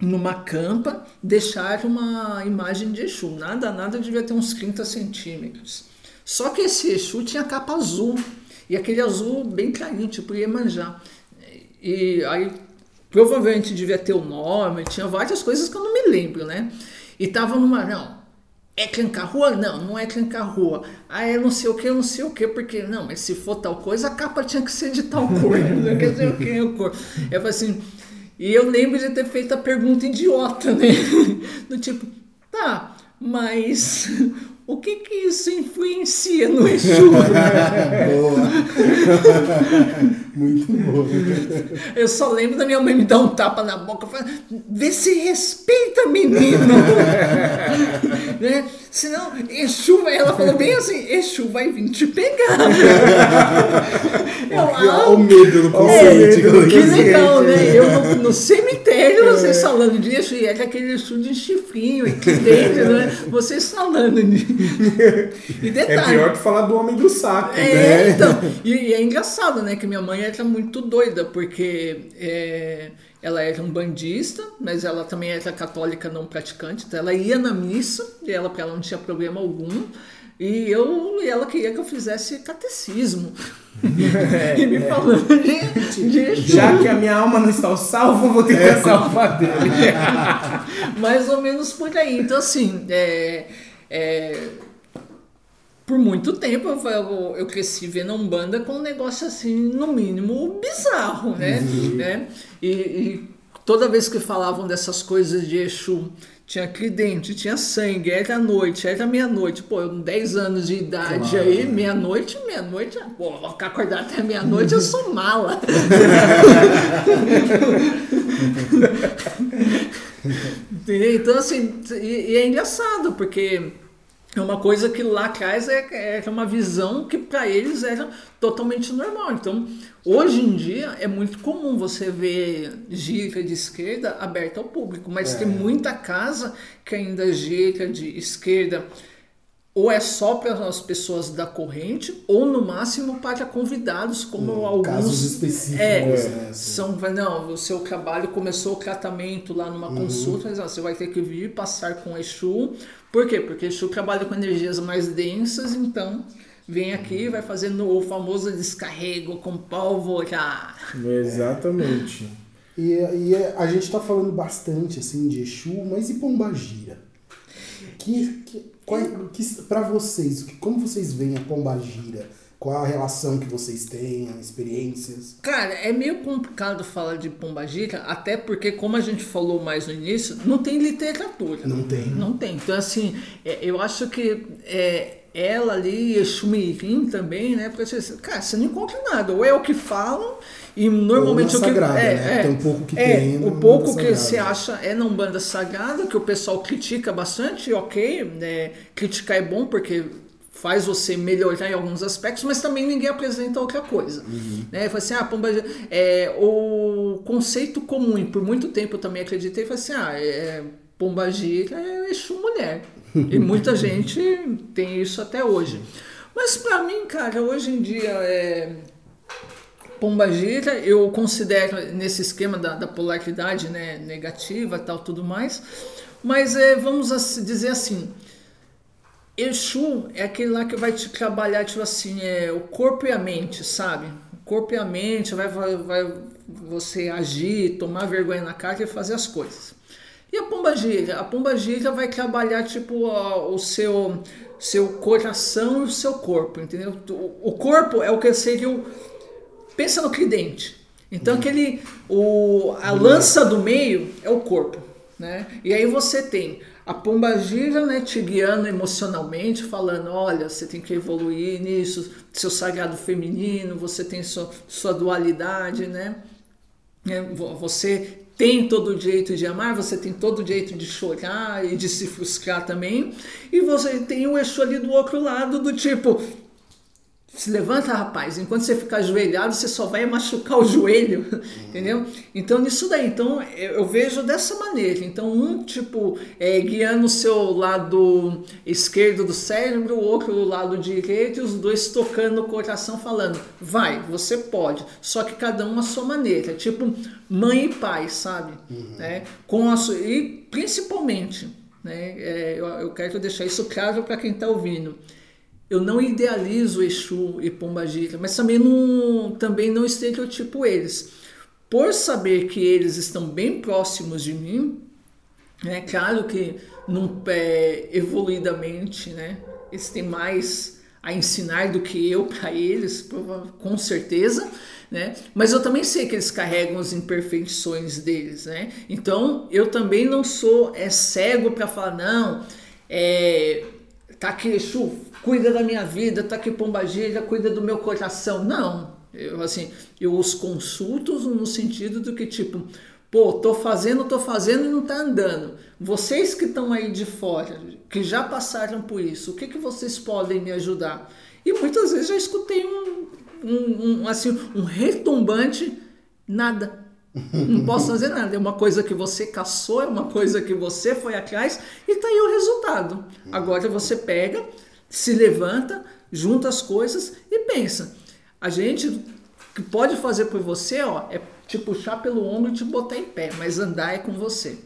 numa campa, deixar uma imagem de Exu. Nada, nada devia ter uns 30 centímetros. Só que esse Exu tinha capa azul. E aquele azul bem clarinho, tipo Iemanjá. E aí, provavelmente devia ter o nome, tinha várias coisas que eu não me lembro, né? E tava numa, não, é Clancarrua? Não, não é Clancarrua. Ah, é não sei o que, não sei o que, porque, não, mas se for tal coisa, a capa tinha que ser de tal cor, não quer dizer o que, a cor. Eu falei assim, e eu lembro de ter feito a pergunta idiota, né? Do tipo, tá, mas o que que isso influencia no Exu? Boa. Muito boa. Eu só lembro da minha mãe me dar um tapa na boca e falar, vê se respeita, menino. né? Senão, Exu vai, ela falou bem assim, Exu vai vir te pegar. Eu, Olha ah, o medo do consciente. medo. que legal, né? Eu no, no cemitério, vocês falando de Exu, e é aquele Exu de chifrinho aqui dentro, né? Vocês falando de... E É detalhe, pior que falar do homem do saco. é, né? então. E, e é engraçado, né? Que minha mãe era muito doida, porque é, ela era um bandista, mas ela também era católica não praticante. Então ela ia na missa, e ela para ela não tinha problema algum. E eu, e ela queria que eu fizesse catecismo. e me falando de. Já que a minha alma não está salva, eu vou ter que salvar dele. Mais ou menos por aí. Então, assim, é, é, por muito tempo eu, eu, eu cresci vendo a Umbanda com um negócio assim, no mínimo, bizarro, né? né? E, e toda vez que falavam dessas coisas de Exu, tinha tridente, tinha sangue, era noite, era meia-noite. Pô, eu com 10 anos de idade aí, meia-noite, meia-noite, pô, ficar acordado até meia-noite, eu sou mala. Entendeu? Então, assim, e, e é engraçado, porque é uma coisa que lá atrás é, é uma visão que para eles era totalmente normal. Então, hoje em dia é muito comum você ver gira de esquerda aberta ao público, mas tem muita casa que ainda gira de esquerda ou é só para as pessoas da corrente, ou no máximo para convidados, como Hum, alguns. casos específicos, É, né, são, não, o seu trabalho começou o tratamento lá numa Uhum. consulta, mas ó, você vai ter que vir passar com Exu. Por quê? Porque Exu trabalha com energias mais densas, então vem aqui e vai fazendo o famoso descarrego com pólvora. Exatamente. E, e a gente tá falando bastante assim de Exu, mas e Pombagira? Que, que, é- pra vocês, como vocês veem a Pombagira? Qual a relação que vocês têm, as experiências? Cara, é meio complicado falar de Pombagira, até porque, como a gente falou mais no início, não tem literatura. Não tem. Não tem. Então, assim, é, eu acho que é, ela ali, Exu Mirim também, né? Porque, assim, cara, você não encontra nada. Ou é o que falam, e normalmente Ou o que. sagrada, é, né? é, Tem um pouco que é, tem O pouco que sagrada. você acha é na Umbanda Sagrada, que o pessoal critica bastante, ok, né? criticar é bom porque faz você melhorar em alguns aspectos, mas também ninguém apresenta outra coisa. Né? Fala assim, ah, pomba, é, o conceito comum, e por muito tempo eu também acreditei, foi assim, ah, é, pombagira é Exu mulher. E muita gente tem isso até hoje. Mas pra mim, cara, hoje em dia é, Pombagira, eu considero nesse esquema da, da polaridade né, negativa tal, tudo mais, mas é, vamos dizer assim, Exu é aquele lá que vai te trabalhar, tipo assim, é, o corpo e a mente, sabe? O corpo e a mente vai, vai, vai você agir, tomar vergonha na cara e fazer as coisas. E a pombagira? A pombagira vai trabalhar tipo a- o seu seu coração e o seu corpo, entendeu? O, o corpo é o que seria o pensa no tridente. Então aquele o a lança do meio é o corpo, né? E aí você tem a pombagira, né, te guiando emocionalmente, falando, olha, você tem que evoluir nisso, seu sagrado feminino, você tem sua, sua dualidade, né? vo- Você tem todo o direito de amar, você tem todo o direito de chorar e de se frustrar também. E você tem o Exu ali do outro lado, do tipo. Se levanta, rapaz. Enquanto você ficar ajoelhado, você só vai machucar o joelho, entendeu? Então, nisso daí. Então, eu vejo dessa maneira. Então, um, tipo, é, guiando o seu lado esquerdo do cérebro, o outro o lado direito, e os dois tocando no coração, falando: vai, você pode. Só que cada um à sua maneira. Tipo, mãe e pai, sabe? Né? Com a sua, e principalmente, né? é, eu, eu quero deixar isso claro para quem está ouvindo. Eu não idealizo Exu e Pombagira, mas também não, também não estereotipo eles. Por saber que eles estão bem próximos de mim, é claro que num, é, evoluidamente, né, eles têm mais a ensinar do que eu para eles, com certeza, né? Mas eu também sei que eles carregam as imperfeições deles, né? Então eu também não sou é cego para falar não, é, tá aqui Exu, cuida da minha vida, tá aqui Pombagira, cuida do meu coração. Não, eu assim, eu os consulto no sentido do que tipo, pô, tô fazendo, tô fazendo e não tá andando. Vocês que estão aí de fora, que já passaram por isso, o que que vocês podem me ajudar? E muitas vezes já escutei um, um, um, assim, um retumbante nada. Não posso fazer nada. É uma coisa que você caçou, é uma coisa que você foi atrás e tá aí o resultado. Agora você pega, se levanta, junta as coisas e pensa. A gente que pode fazer por você, ó, é te puxar pelo ombro e te botar em pé, mas andar é com você.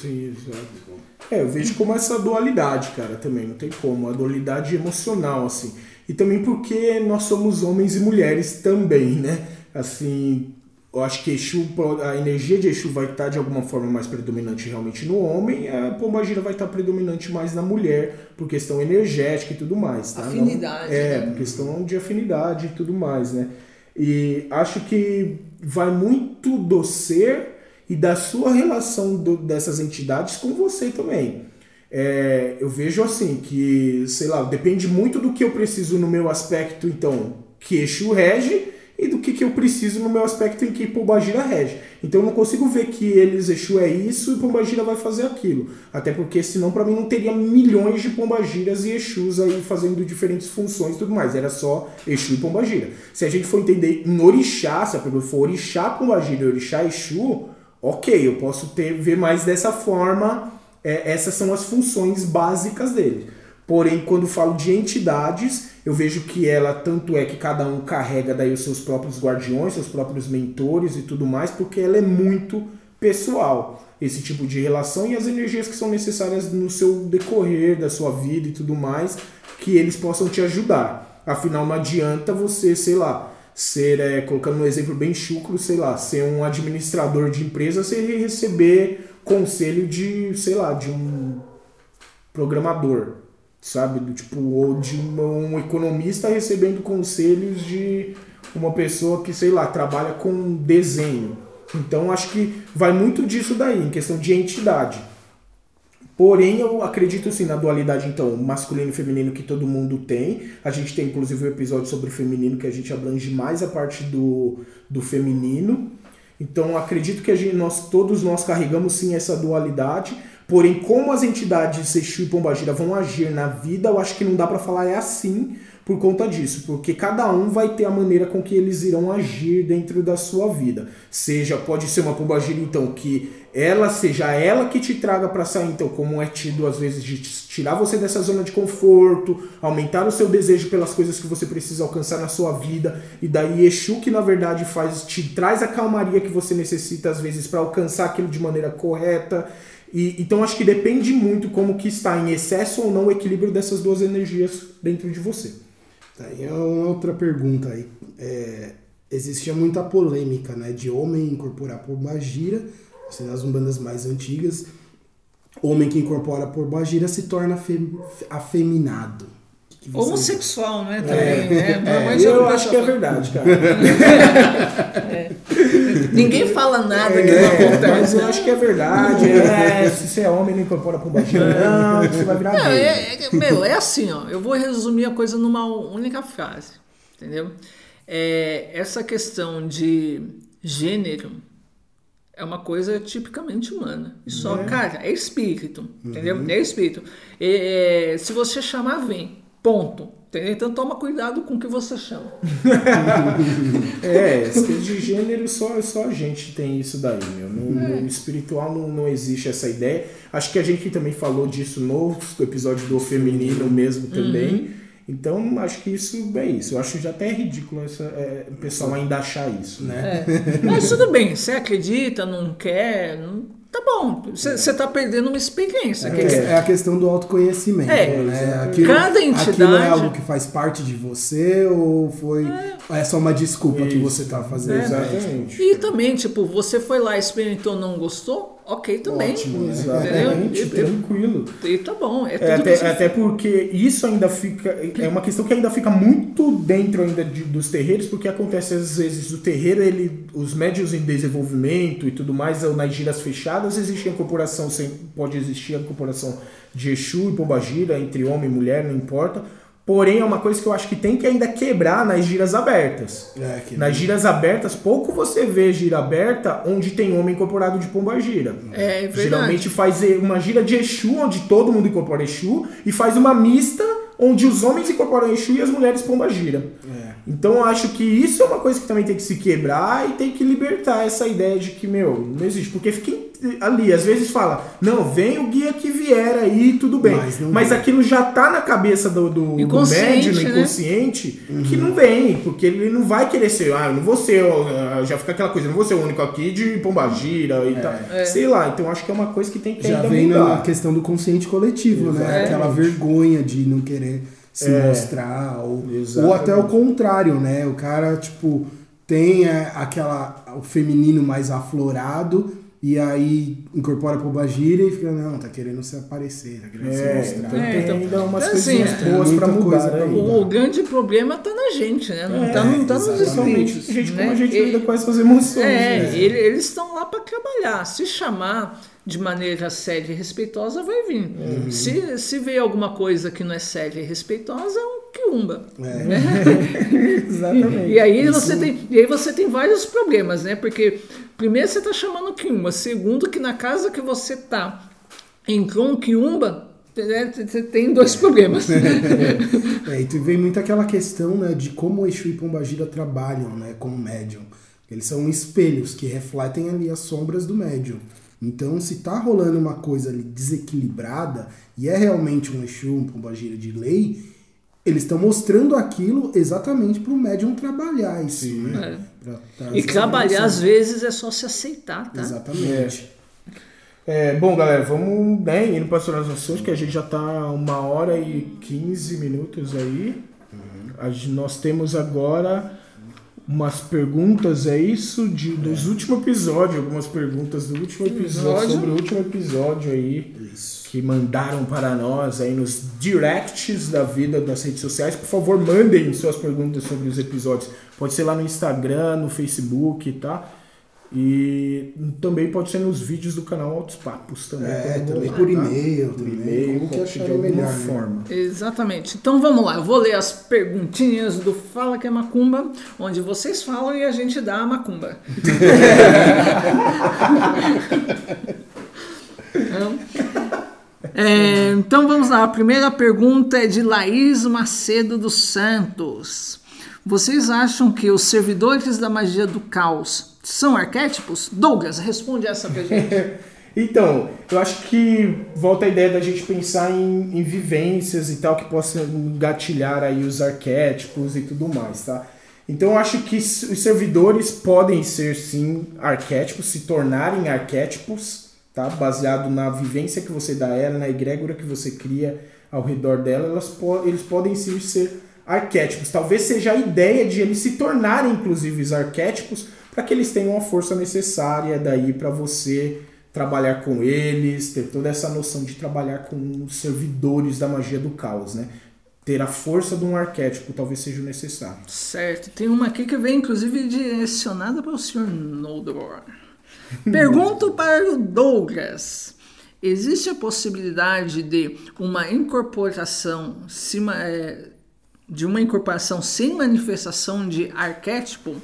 Sim, exato. É, eu vejo como essa dualidade, cara, também, não tem como. A dualidade emocional, assim. E também porque nós somos homens e mulheres também, né? Assim, eu acho que Exu, a energia de Exu vai estar de alguma forma mais predominante realmente no homem, a Pombagira vai estar predominante mais na mulher, por questão energética e tudo mais, tá? Não- Afinidade, é, né? por questão de afinidade e tudo mais, né? E acho que vai muito do ser e da sua relação do- dessas entidades com você também. É, eu vejo assim que, sei lá, depende muito do que eu preciso no meu aspecto, então, que Exu rege, e do que, que eu preciso no meu aspecto em que Pombagira rege. Então eu não consigo ver que eles, Exu é isso e Pombagira vai fazer aquilo. Até porque senão para mim não teria milhões de Pombagiras e Exus aí fazendo diferentes funções e tudo mais. Era só Exu e Pombagira. Se a gente for entender em Orixá, se a pergunta for Orixá Pombagira e Orixá Exu, ok, eu posso ter, ver mais dessa forma. é, essas são as funções básicas dele. Porém, quando falo de entidades, eu vejo que ela tanto é que cada um carrega daí os seus próprios guardiões, seus próprios mentores e tudo mais, porque ela é muito pessoal esse tipo de relação e as energias que são necessárias no seu decorrer da sua vida e tudo mais, que eles possam te ajudar. Afinal, não adianta você, sei lá, ser, é, colocando um exemplo bem chucro, sei lá, ser um administrador de empresa, você receber conselho de, sei lá, de um programador, sabe? Do tipo, ou de um economista recebendo conselhos de uma pessoa que, sei lá, trabalha com desenho. Então acho que vai muito disso daí, em questão de entidade. Porém, eu acredito sim na dualidade, então, masculino e feminino que todo mundo tem. A gente tem, inclusive, um episódio sobre o feminino que a gente abrange mais a parte do, do feminino. Então, acredito que a gente, nós, todos nós carregamos sim essa dualidade. Porém, como as entidades Exu e Pombagira vão agir na vida, eu acho que não dá para falar é assim, por conta disso, porque cada um vai ter a maneira com que eles irão agir dentro da sua vida. Seja, pode ser uma pombagira então que ela seja ela que te traga para sair, então como é tido às vezes de tirar você dessa zona de conforto, aumentar o seu desejo pelas coisas que você precisa alcançar na sua vida, e daí Exu que na verdade faz te traz a calmaria que você necessita às vezes para alcançar aquilo de maneira correta. E, então acho que depende muito como que está em excesso ou não o equilíbrio dessas duas energias dentro de você. Tá, e uma outra pergunta aí. É, existia muita polêmica, né? De homem incorporar por Bagira, assim, nas umbandas mais antigas. Homem que incorpora por Bagira se torna fem, afeminado. Que que Homossexual, né? Também, é, né? É, eu acho que é verdade, cara. é. Ninguém fala nada que não É, acontece. mas eu acho que é verdade. É, se você é homem, não incorpora por baixo, não, você vai virar Não, é, é- meu, é assim, ó. Eu vou resumir a coisa numa única frase, entendeu? É, essa questão de gênero é uma coisa tipicamente humana. E só, cara, é espírito, entendeu? É espírito. É, se você chamar, vem. Ponto. Entendeu? Então toma cuidado com o que você chama. É, esse de gênero só, só a gente tem isso daí, meu. No, É. no espiritual não, não existe essa ideia. Acho que a gente também falou disso no episódio do feminino mesmo também. Uhum. Então, acho que isso é isso. Eu acho já até ridículo essa, é, o pessoal ainda achar isso, né? É. Mas tudo bem, você acredita, não quer, não- tá bom. Você está perdendo uma experiência. É, que- é a questão do autoconhecimento, É, né? exato. Aquilo, Cada entidade- aquilo é algo que faz parte de você ou foi é, só uma desculpa que Isso. você tá fazendo? Exatamente. E também, tipo, você foi lá, experimentou, não gostou? Ok também. Ótimo? Exatamente, tranquilo. E, tá bom. É, É, tudo até, até porque isso ainda fica. É uma questão que ainda fica muito dentro ainda de- dos terreiros, porque acontece às vezes o terreiro, ele, os médios em desenvolvimento e tudo mais, ou nas giras fechadas, existe a incorporação, pode existir a incorporação de Exu e Pombagira, entre homem e mulher, não importa. Porém, é uma coisa que eu acho que tem que ainda quebrar nas giras abertas. É, que- Nas giras abertas, pouco você vê gira aberta onde tem homem incorporado de pombagira. É verdade. Geralmente faz uma gira de Exu, onde todo mundo incorpora Exu, e faz uma mista onde os homens incorporam Exu e as mulheres pombagira. É. Então eu acho que isso é uma coisa que também tem que se quebrar e tem que libertar essa ideia de que, meu, não existe. Porque fica ali, às vezes fala, não, vem o guia que vier aí, tudo bem. Mas Mas, aquilo já tá na cabeça do, do, do Inconsciente, médium, no né? inconsciente, que não vem, porque ele não vai querer ser, ah, eu não vou ser, ó, já fica aquela coisa, eu não vou ser o único aqui de pombagira e tal. Sei lá, então acho que é uma coisa que tem que Já vem mudar. na questão do consciente coletivo, né? Aquela vergonha de não querer se É. mostrar, ou, ou até o contrário, né? O cara, tipo, tem é, aquela, o feminino mais aflorado e aí incorpora pro Bagira e fica, não, tá querendo se aparecer, tá querendo se É, mostrar. então É, tem então- ainda umas então, coisinhas assim, boas é pra mudar coisa pra mudar. O, o grande problema tá na gente, né? Não, É, tá, não tá nos espíritos. Gente, né? como a gente E- lida com essas emoções. É, né? ele- eles estão lá para trabalhar. Se chamar de maneira séria e respeitosa, vai vir. Uhum. Se, se vê alguma coisa que não é séria e respeitosa, é um quiumba. É. né? Exatamente. E aí, você tem, e aí você tem vários problemas, né? Porque primeiro você está chamando quiumba, segundo que na casa que você tá entrou um quiumba, né, você tem dois problemas. É, e tu vem muito aquela questão né, de como o Exu e Pombagira trabalham né, como médium. Eles são espelhos que refletem ali as sombras do médium. Então, se tá rolando uma coisa ali desequilibrada e é realmente um Exu, um pombagira de lei, eles estão mostrando aquilo exatamente para o médium trabalhar isso, né? Pra trazer E trabalhar, às vezes, é só se aceitar, tá? Exatamente. É, bom, galera, vamos né, indo para as ações, que a gente já tá uma hora e 15 minutos aí. A gen- nós temos agora umas perguntas, é isso? De, dos últimos episódios, algumas perguntas do último episódio, Episódio. sobre o último episódio aí. Isso. que mandaram para nós aí nos directs da vida das redes sociais. Por favor, mandem suas perguntas sobre os episódios. Pode ser lá no Instagram, no Facebook, tá? E também pode ser nos vídeos do canal Altos Papos também. É, também por e-mail, Por também, e-mail, como que de acharem alguma melhor, né? forma. Exatamente. Então vamos lá, eu vou ler as perguntinhas do Fala que é Macumba, onde vocês falam e a gente dá a macumba. Então, é, então vamos lá, a primeira pergunta é de Laís Macedo dos Santos. Vocês acham que os servidores da magia do caos são arquétipos? Douglas, responde essa pra gente. Então, eu acho que volta a ideia da gente pensar em, em vivências e tal que possam gatilhar aí os arquétipos e tudo mais, tá? Então eu acho que os servidores podem ser sim arquétipos, se tornarem arquétipos, tá? Baseado na vivência que você dá a ela, na egrégora que você cria ao redor dela, elas po eles podem sim ser arquétipos. Talvez seja a ideia de eles se tornarem inclusive os arquétipos para que eles tenham a força necessária daí para você trabalhar com eles, ter toda essa noção de trabalhar com os servidores da magia do caos, né? Ter a força de um arquétipo talvez seja necessário. Certo, tem uma aqui que vem inclusive direcionada para o Sr. Noldor. Pergunto para o Douglas: existe a possibilidade de uma incorporação é, de uma incorporação sem manifestação de arquétipo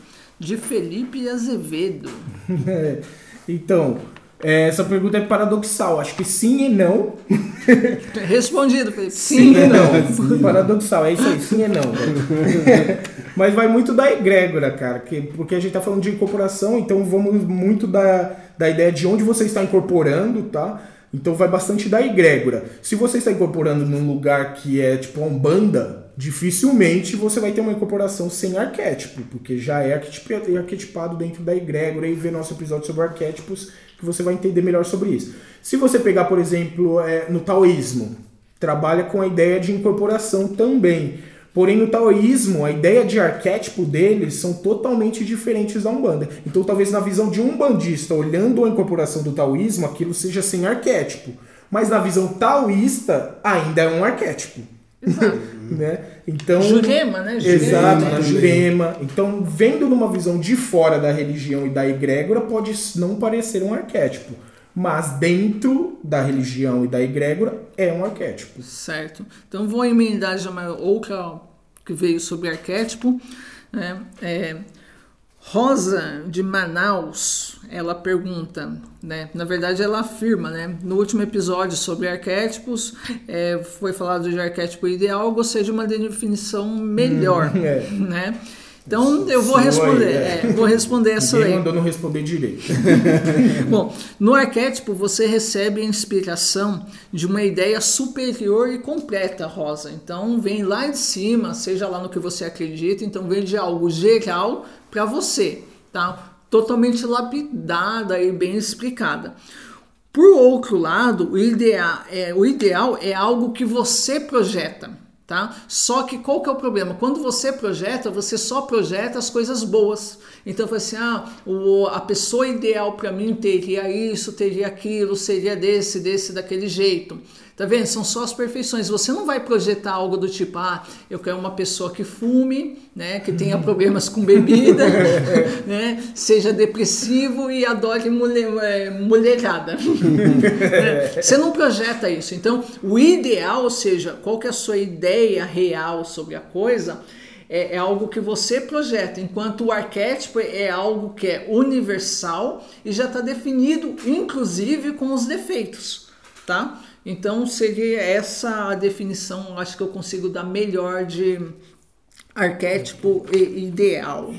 de Felipe Azevedo? então, é, essa pergunta é paradoxal. Acho que sim e não. Respondido, Felipe. Sim e não. Paradoxal, é isso aí, sim e não. Mas vai muito da egrégora, cara. Que, porque a gente tá falando de incorporação, então vamos muito da, da ideia de onde você está incorporando, tá? Então vai bastante da egrégora. Se você está incorporando num lugar que é tipo a Umbanda, dificilmente você vai ter uma incorporação sem arquétipo, porque já é arquetipi- arquetipado dentro da egrégora e ver nosso episódio sobre arquétipos que você vai entender melhor sobre isso. Se você pegar, por exemplo, é, no taoísmo, trabalha com a ideia de incorporação também. Porém, no taoísmo, a ideia de arquétipo deles são totalmente diferentes da Umbanda. Então, talvez na visão de um umbandista, olhando a incorporação do taoísmo, aquilo seja sem arquétipo. Mas na visão taoísta, ainda é um arquétipo. né? Então, Jurema, né? Jurema. Exato, também. Jurema. Então, vendo numa visão de fora da religião e da egrégora, pode não parecer um arquétipo. Mas dentro da religião e da egrégora, é um arquétipo. Certo. Então vou emendar já uma outra que veio sobre arquétipo. Né? É, Rosa de Manaus, ela pergunta, né? Na verdade, ela afirma, né? No último episódio sobre arquétipos, é, foi falado de arquétipo ideal. Eu gostei de uma definição melhor, é. né? Então eu vou responder, é, é. vou responder essa Ninguém aí. mandou não responder direito. Bom, no arquétipo você recebe a inspiração de uma ideia superior e completa, Rosa. Então vem lá de cima, seja lá no que você acredita, então vem de algo geral para você, tá? Totalmente lapidada e bem explicada. Por outro lado, o ideal é, o ideal é algo que você projeta. Tá? Só que qual que é o problema? Quando você projeta, você só projeta as coisas boas. Então, foi assim, ah, o, a pessoa ideal para mim teria isso, teria aquilo, seria desse, desse, daquele jeito. Tá vendo? São só as perfeições. Você não vai projetar algo do tipo, ah, eu quero uma pessoa que fume, né, que tenha problemas com bebida, né, seja depressivo e adore mulher, é, mulherada. Né? Você não projeta isso. Então, o ideal, ou seja, qual que é a sua ideia real sobre a coisa, é, é algo que você projeta, enquanto o arquétipo é algo que é universal e já está definido, inclusive com os defeitos, tá? Então seria essa a definição, acho que eu consigo dar melhor de arquétipo e ideal.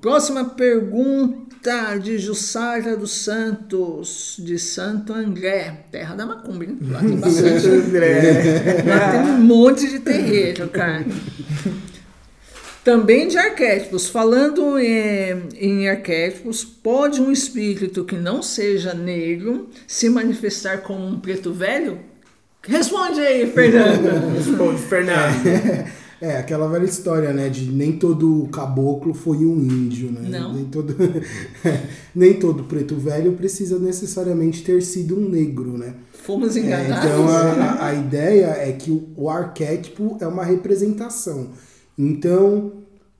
Próxima pergunta de Jussara dos Santos, de Santo André, terra da Macumba, hein? Lá tem bastante. Santo André. Lá tem um monte de terreiro, cara. Também de arquétipos. Falando em, em arquétipos, pode um espírito que não seja negro se manifestar como um preto velho? Responde aí, Fernando. Responde, Fernando. É, aquela velha história, né? De nem todo caboclo foi um índio, né? Não. Nem todo, nem todo preto velho precisa necessariamente ter sido um negro, né? Fomos É, enganados. então a, a- a ideia é que o, o arquétipo é uma representação. Então,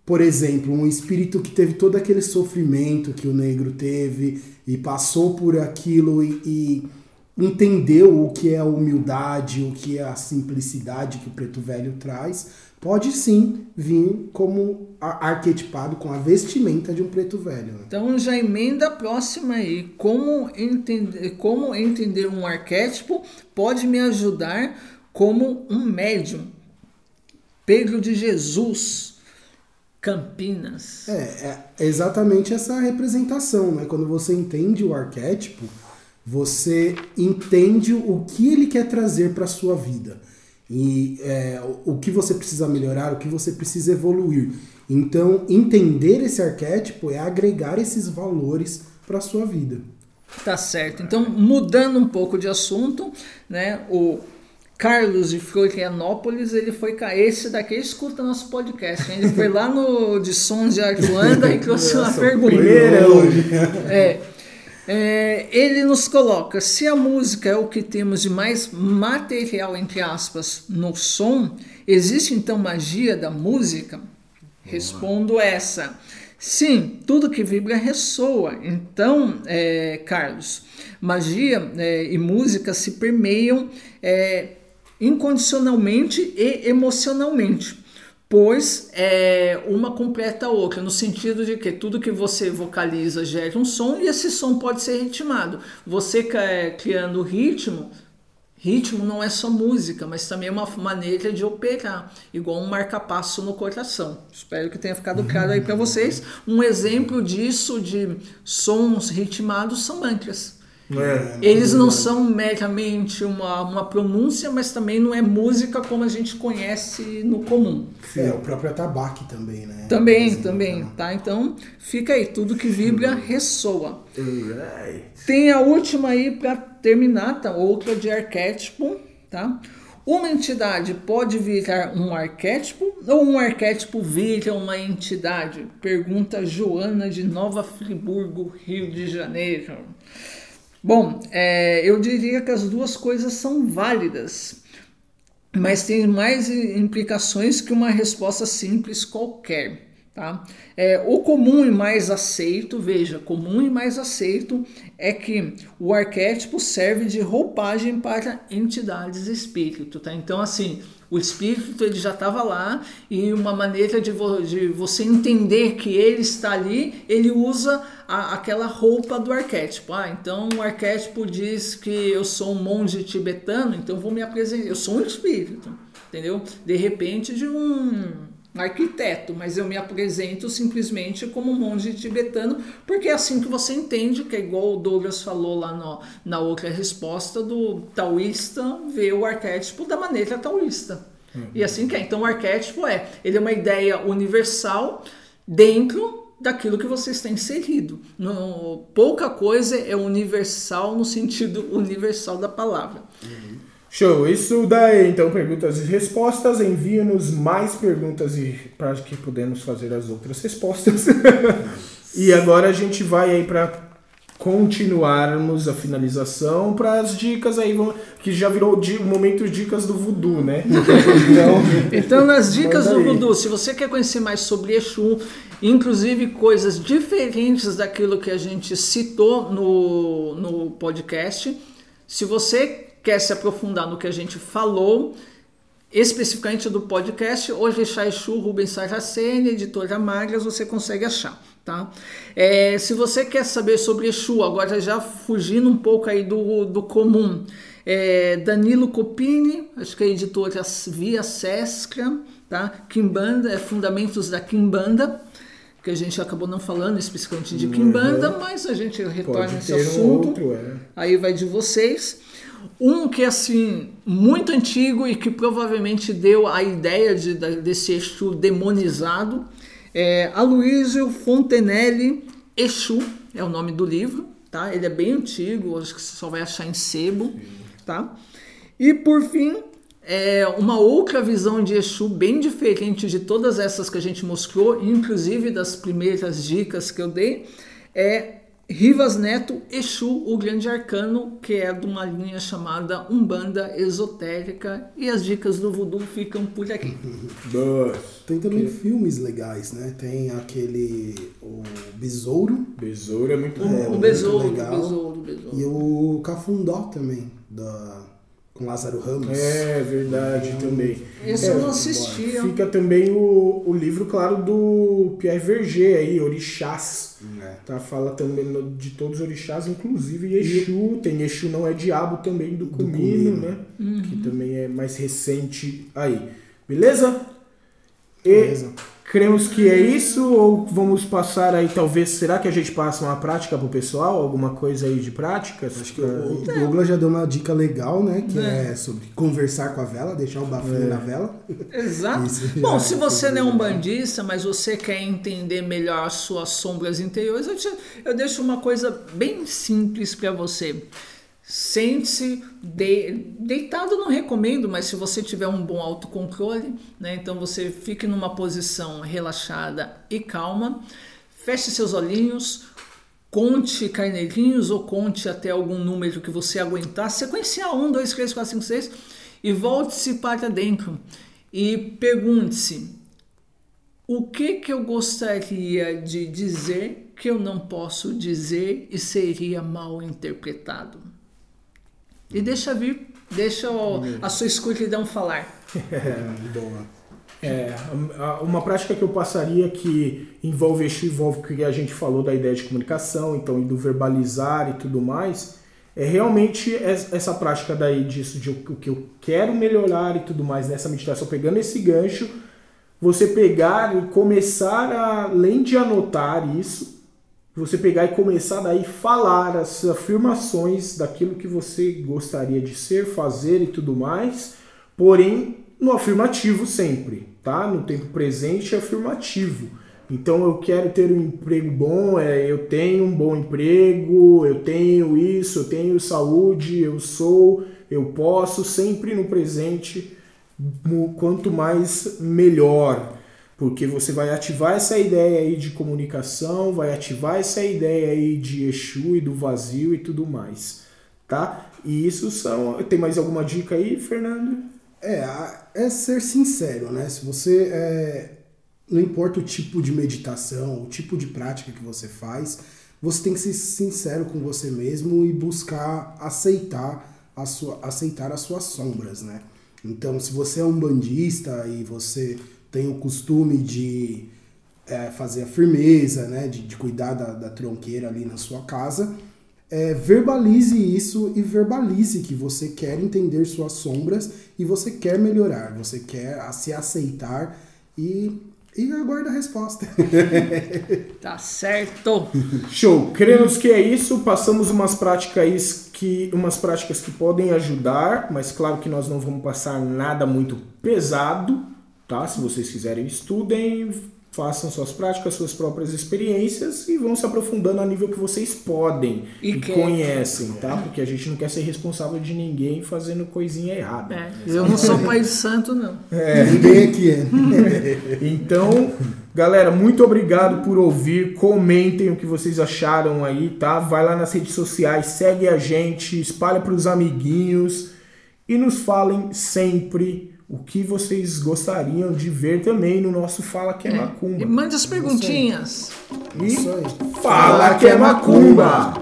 por exemplo, um espírito que teve todo aquele sofrimento que o negro teve e passou por aquilo e, e entendeu o que é a humildade, o que é a simplicidade que o preto velho traz, pode sim vir como arquetipado com a vestimenta de um preto velho. né? Então já emenda a próxima aí. Como entender, como entender um arquétipo pode me ajudar como um médium. Pedro de Jesus, Campinas. É, é exatamente essa representação, né? Quando você entende o arquétipo, você entende o que ele quer trazer para sua vida e é, o o que você precisa melhorar, o que você precisa evoluir. Então, entender esse arquétipo é agregar esses valores para sua vida. Tá certo. Então, mudando um pouco de assunto, né? O Carlos de Florianópolis, ele foi esse daqui escuta nosso podcast. Ele foi lá no de Sons de Artuanda e trouxe uma pergunta. É, é, ele nos coloca: se a música é o que temos de mais material, entre aspas, no som, existe então magia da música? Respondo essa. Sim, tudo que vibra ressoa. Então, é, Carlos, magia é, e música se permeiam é, incondicionalmente e emocionalmente pois é, uma completa a outra, no sentido de que tudo que você vocaliza gera um som e esse som pode ser ritmado. Você é, criando ritmo, ritmo não é só música, mas também é uma maneira de operar, igual um marca-passo no coração. Espero que tenha ficado claro aí para vocês. Um exemplo disso de sons ritmados são mantras. É. Eles não são meramente uma, uma pronúncia, mas também não é música como a gente conhece no comum. É, o próprio atabaque também, né? Também, Assim, também, então. tá? Então, fica aí, tudo que vibra ressoa. Alright. Tem a última aí para terminar, tá? Outra de arquétipo, tá? Uma entidade pode virar um arquétipo ou um arquétipo vira uma entidade? Pergunta Joana de Nova Friburgo, Rio de Janeiro. Bom, é, eu diria que as duas coisas são válidas, mas tem mais implicações que uma resposta simples qualquer. Tá? É, o comum e mais aceito, veja, comum e mais aceito é que o arquétipo serve de roupagem para entidades espírito. Tá? Então, assim, o espírito ele já estava lá e uma maneira de, vo de, você entender que ele está ali, ele usa a, aquela roupa do arquétipo. Ah, então o arquétipo diz que eu sou um monge tibetano, então vou me apresentar, eu sou um espírito, entendeu? De repente de um arquiteto, mas eu me apresento simplesmente como um monge tibetano, porque é assim que você entende, que é igual o Douglas falou lá no, na outra resposta do taoísta ver o arquétipo da maneira taoísta. Uhum. E assim que é. Então o arquétipo é, ele é uma ideia universal dentro daquilo que você está inserido. No, pouca coisa é universal no sentido universal da palavra. Uhum. Show, isso daí, então, perguntas e respostas. Envie-nos mais perguntas e para que podemos fazer as outras respostas. e agora a gente vai aí para continuarmos a finalização para as dicas aí, que já virou o momento dicas do voodoo, né? Então, então nas dicas do voodoo, se você quer conhecer mais sobre Exu, inclusive coisas diferentes daquilo que a gente citou no, no podcast, se você quer se aprofundar no que a gente falou, especificamente do podcast, hoje Exu, Rubens Saraceni, editora Magras, você consegue achar. Tá? É, se você quer saber sobre Exu, agora já fugindo um pouco aí do, do comum, é, Danilo Copini, acho que é editora Via Sescra, tá? Kimbanda, é Fundamentos da Kimbanda, que a gente acabou não falando especificamente de Kimbanda, mas a gente retorna Pode nesse ter um assunto. outro, é. Aí vai de vocês. Um que é assim, muito antigo e que provavelmente deu a ideia de, desse Exu demonizado é Aloysio Fontenelle Exu, é o nome do livro, tá? Ele é bem antigo, acho que você só vai achar em sebo, tá? E por fim, é uma outra visão de Exu bem diferente de todas essas que a gente mostrou, inclusive das primeiras dicas que eu dei, é Rivas Neto Exu, o grande arcano, que é de uma linha chamada Umbanda Esotérica, e as dicas do voodoo ficam por aqui. Boa. Tem também filmes legais, né? Tem aquele. O Besouro Besouro é muito É, o bom. muito besouro, o legal. besouro, o besouro. e o Cafundó também, da, com Lázaro Ramos. É verdade também. Esse É, eu não assistia. Fica também o, o livro, claro, do Pierre Verger aí, Orixás. É. Tá? Fala também de todos os orixás, inclusive Exu. Tem Exu não é diabo também do Comino, Comino. né? Uhum. Que também é mais recente aí. Beleza? E Beleza. Cremos que é isso ou vamos passar aí, talvez, será que a gente passa uma prática pro pessoal? Alguma coisa aí de prática? Acho que o Douglas já deu uma dica legal, né? Que É. é, sobre conversar com a vela, deixar o bafinho na vela. Exato. Bom, é se você tudo não é um bandista, mas você quer entender melhor as suas sombras interiores, eu, te- eu deixo uma coisa bem simples para você. Sente-se de- deitado, não recomendo, mas se você tiver um bom autocontrole, né, então você fique numa posição relaxada e calma, feche seus olhinhos, conte carneirinhos ou conte até algum número que você aguentar, sequencial 1, 2, 3, 4, 5, 6 e volte-se para dentro e pergunte-se o que que eu gostaria de dizer que eu não posso dizer e seria mal interpretado. E deixa vir, deixa o- a sua escuridão falar. Boa. É, uma prática que eu passaria que envolve Exu, envolve o que a gente falou da ideia de comunicação, então e do verbalizar e tudo mais, é realmente es- essa prática daí disso de o o que eu quero melhorar e tudo mais nessa meditação, pegando esse gancho, você pegar e começar a, além de anotar isso, você pegar e começar daí falar as afirmações daquilo que você gostaria de ser, fazer e tudo mais, porém no afirmativo sempre, tá? No tempo presente afirmativo. Então eu quero ter um emprego bom, é, eu tenho um bom emprego, eu tenho isso, eu tenho saúde, eu sou, eu posso, sempre no presente, quanto mais melhor porque você vai ativar essa ideia aí de comunicação, vai ativar essa ideia aí de Exu e do vazio e tudo mais, tá? E isso são. Tem mais alguma dica aí, Fernando? É, é ser sincero, né? Se você. é, não importa o tipo de meditação, o tipo de prática que você faz, você tem que ser sincero com você mesmo e buscar aceitar, a sua, aceitar as suas sombras, né? Então, se você é um bandista e você tem o costume de é, fazer a firmeza, né? De, de cuidar da, da tronqueira ali na sua casa, é, verbalize isso e verbalize que você quer entender suas sombras e você quer melhorar, você quer a- se aceitar e, e aguarda a resposta. Tá certo? Show! Cremos que é isso. Passamos umas práticas que umas práticas que podem ajudar, mas claro que nós não vamos passar nada muito pesado, tá? Se vocês quiserem, estudem, façam suas práticas, suas próprias experiências e vão se aprofundando a nível que vocês podem E e, conhecem, tá? Porque a gente não quer ser responsável de ninguém fazendo coisinha errada. É, eu não sou pai de santo, não. Ninguém aqui é. Então, galera, muito obrigado por ouvir. Comentem o que vocês acharam aí, tá? Vai lá nas redes sociais, segue a gente, espalha para os amiguinhos e nos falem sempre o que vocês gostariam de ver também no nosso Fala Que é E Macumba. mande as perguntinhas. E Isso aí. Fala Que é Macumba!